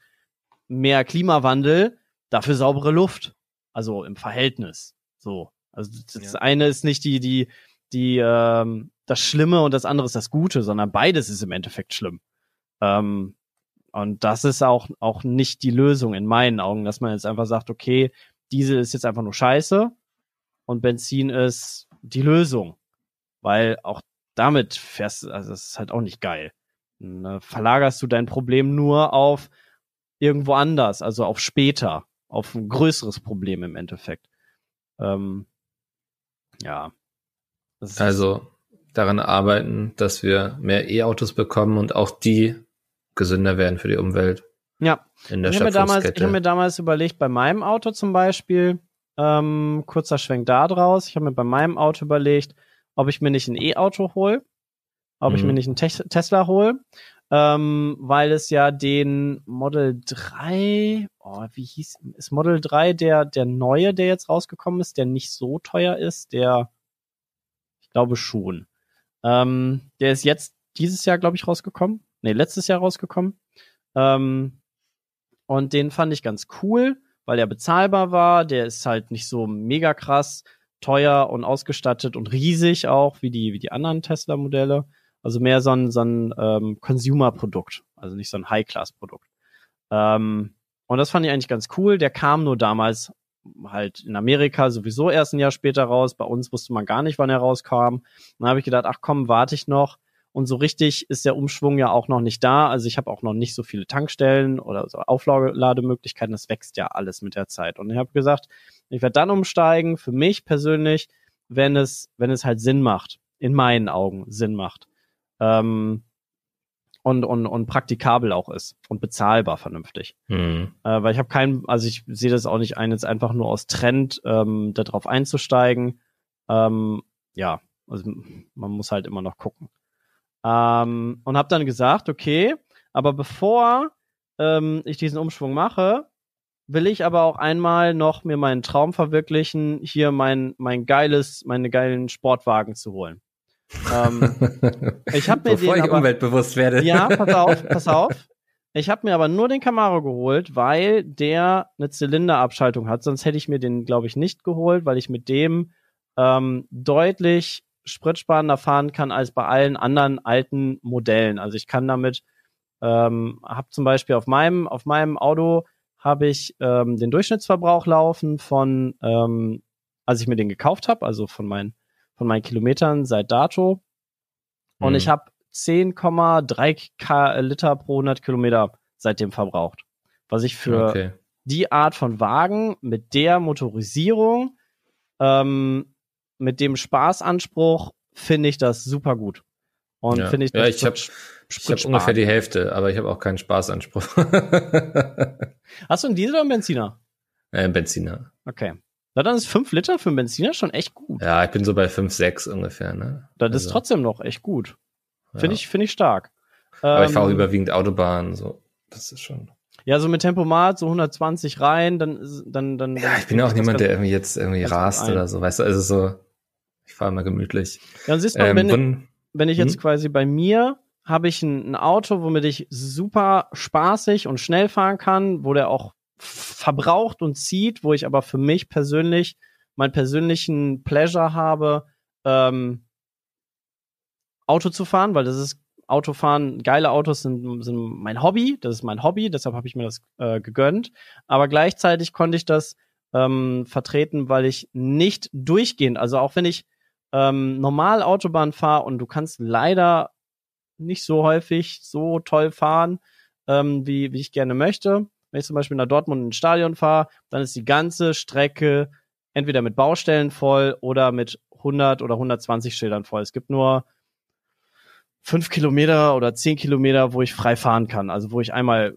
mehr Klimawandel, dafür saubere Luft. Also im Verhältnis. So. Also das Ja. eine ist nicht die, die, die, ähm, das Schlimme und das andere ist das Gute, sondern beides ist im Endeffekt schlimm. Ähm, und das ist auch, auch nicht die Lösung in meinen Augen, dass man jetzt einfach sagt, okay, Diesel ist jetzt einfach nur scheiße und Benzin ist die Lösung. Weil auch damit fährst du, also das ist halt auch nicht geil. Äh, verlagerst du dein Problem nur auf irgendwo anders, also auf später, auf ein größeres Problem im Endeffekt. Ähm, ja. Also daran arbeiten, dass wir mehr E-Autos bekommen und auch die gesünder werden für die Umwelt. Ja, in der ich habe mir, damals, ich hab mir damals überlegt, bei meinem Auto zum Beispiel, ähm, kurzer Schwenk da draus, ich habe mir bei meinem Auto überlegt, ob ich mir nicht ein E-Auto hole, ob ich Mhm. mir nicht einen Te Tesla hole, ähm, weil es ja den Model 3, oh, wie hieß, ist Model 3 der, der neue, der jetzt rausgekommen ist, der nicht so teuer ist, der, ich glaube schon. Ähm, der ist jetzt dieses Jahr, glaube ich, rausgekommen. Nee, letztes Jahr rausgekommen. Ähm, und den fand ich ganz cool, weil er bezahlbar war. Der ist halt nicht so mega krass teuer und ausgestattet und riesig auch, wie die, wie die anderen Tesla-Modelle. Also mehr so ein, so ein ähm, Consumer-Produkt, also nicht so ein High-Class-Produkt. Ähm, und das fand ich eigentlich ganz cool. Der kam nur damals halt in Amerika sowieso erst ein Jahr später raus. Bei uns wusste man gar nicht, wann er rauskam. Dann habe ich gedacht, ach komm, warte ich noch. Und so richtig ist der Umschwung ja auch noch nicht da. Also ich habe auch noch nicht so viele Tankstellen oder so Auflademöglichkeiten. Das wächst ja alles mit der Zeit. Und ich habe gesagt, ich werde dann umsteigen, für mich persönlich, wenn es, wenn es halt Sinn macht. In meinen Augen Sinn macht. Ähm, und, und, und praktikabel auch ist und bezahlbar vernünftig. Hm. Äh, weil ich habe keinen, also ich sehe das auch nicht ein, jetzt einfach nur aus Trend ähm, darauf einzusteigen. Ähm, ja, also man muss halt immer noch gucken. Ähm, und habe dann gesagt, okay, aber bevor ähm, ich diesen Umschwung mache, will ich aber auch einmal noch mir meinen Traum verwirklichen, hier mein mein geiles, meine geilen Sportwagen zu holen. Ähm, ich habe mir Bevor den ich aber, umweltbewusst werde. ja, pass auf, pass auf. Ich habe mir aber nur den Camaro geholt, weil der eine Zylinderabschaltung hat. Sonst hätte ich mir den, glaube ich, nicht geholt, weil ich mit dem ähm, deutlich spritsparender fahren kann als bei allen anderen alten Modellen. Also ich kann damit Ähm, hab zum Beispiel auf meinem, auf meinem Auto habe ich ähm, den Durchschnittsverbrauch laufen von, ähm, als ich mir den gekauft habe, also von meinen, von meinen Kilometern seit dato. Und Mhm. ich habe 10,3 K Liter pro 100 Kilometer seitdem verbraucht. Was ich für okay. die Art von Wagen mit der Motorisierung, ähm, mit dem Spaßanspruch, finde ich das super gut. Und Ja. finde ich, Ja, ich hab- habe Sprit ungefähr die Hälfte, aber ich habe auch keinen Spaßanspruch. Hast du einen Diesel oder einen Benziner? äh, Benziner. Okay. Na, dann ist 5 Liter für einen Benziner schon echt gut. Ja, ich bin so bei 5, 6 ungefähr, ne? Das ist Also, trotzdem noch echt gut. Finde ja. ich, finde ich stark. Aber ich fahre Ähm, überwiegend Autobahn, so. Das ist schon. Ja, so mit Tempomat, so 120 rein, dann, ist- dann, dann. Ja, ich bin auch niemand, der irgendwie jetzt irgendwie rast oder so, weißt du, also so, ich fahre mal gemütlich. Ja, dann siehst du, Ähm, wenn, wun- wenn ich jetzt Hm? quasi bei mir habe ich ein, ein Auto, womit ich super spaßig und schnell fahren kann, wo der auch verbraucht und zieht, wo ich aber für mich persönlich meinen persönlichen Pleasure habe, ähm, Auto zu fahren, weil das ist Autofahren, geile Autos sind, sind mein Hobby, das ist mein Hobby, deshalb habe ich mir das äh, gegönnt. Aber gleichzeitig konnte ich das ähm, vertreten, weil ich nicht durchgehend, also auch wenn ich ähm, normal Autobahn fahre und du kannst leider nicht so häufig so toll fahren, ähm, wie, wie ich gerne möchte. Wenn ich zum Beispiel nach Dortmund ins Stadion fahre, dann ist die ganze Strecke entweder mit Baustellen voll oder mit 100 oder 120 Schildern voll. Es gibt nur fünf Kilometer oder zehn Kilometer, wo ich frei fahren kann. Also wo ich einmal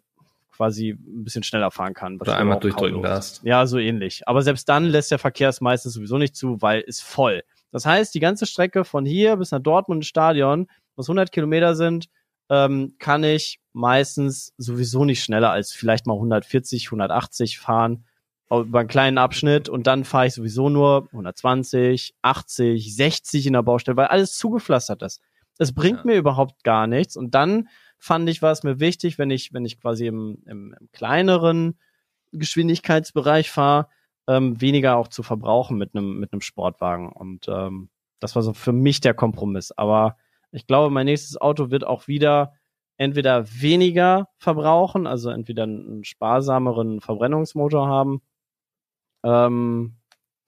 quasi ein bisschen schneller fahren kann. Oder einmal durchdrücken darfst. Ja, so ähnlich. Aber selbst dann lässt der Verkehr es meistens sowieso nicht zu, weil ist voll. Das heißt, die ganze Strecke von hier bis nach Dortmund Stadion, was 100 Kilometer sind, ähm, kann ich meistens sowieso nicht schneller als vielleicht mal 140, 180 fahren über einen kleinen Abschnitt und dann fahre ich sowieso nur 120, 80, 60 in der Baustelle, weil alles zugepflastert ist. Es bringt Ja. mir überhaupt gar nichts und dann fand ich, war es mir wichtig, wenn ich, wenn ich quasi im, im, im kleineren Geschwindigkeitsbereich fahre, ähm, weniger auch zu verbrauchen mit einem mit einem Sportwagen. Und ähm, das war so für mich der Kompromiss. Aber ich glaube, mein nächstes Auto wird auch wieder entweder weniger verbrauchen, also entweder einen sparsameren Verbrennungsmotor haben, ähm,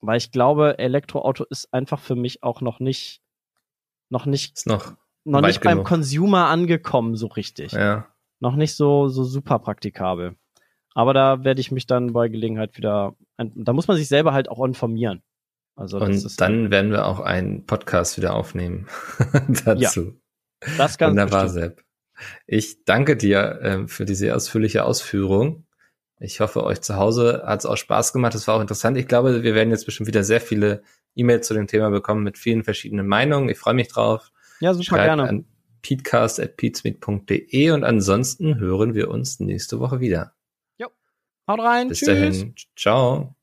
weil ich glaube, Elektroauto ist einfach für mich auch noch nicht noch nicht Ist noch, noch nicht beim genug. Consumer angekommen so richtig ja. noch nicht so, so super praktikabel. Aber da werde ich mich dann bei Gelegenheit wieder, da muss man sich selber halt auch informieren. Also Und dann werden wir auch einen Podcast wieder aufnehmen dazu. das ganz Wunderbar, bestimmt. Sepp. Ich danke dir ähm, für diese ausführliche Ausführung. Ich hoffe, euch zu Hause hat es auch Spaß gemacht. Es war auch interessant. Ich glaube, wir werden jetzt bestimmt wieder sehr viele E-Mails zu dem Thema bekommen mit vielen verschiedenen Meinungen. Ich freue mich drauf. Ja, super Schreibt gerne. an peatcast.peatsmeet.de und ansonsten hören wir uns nächste Woche wieder. Haut rein. Bis Tschüss. dahin. Ciao.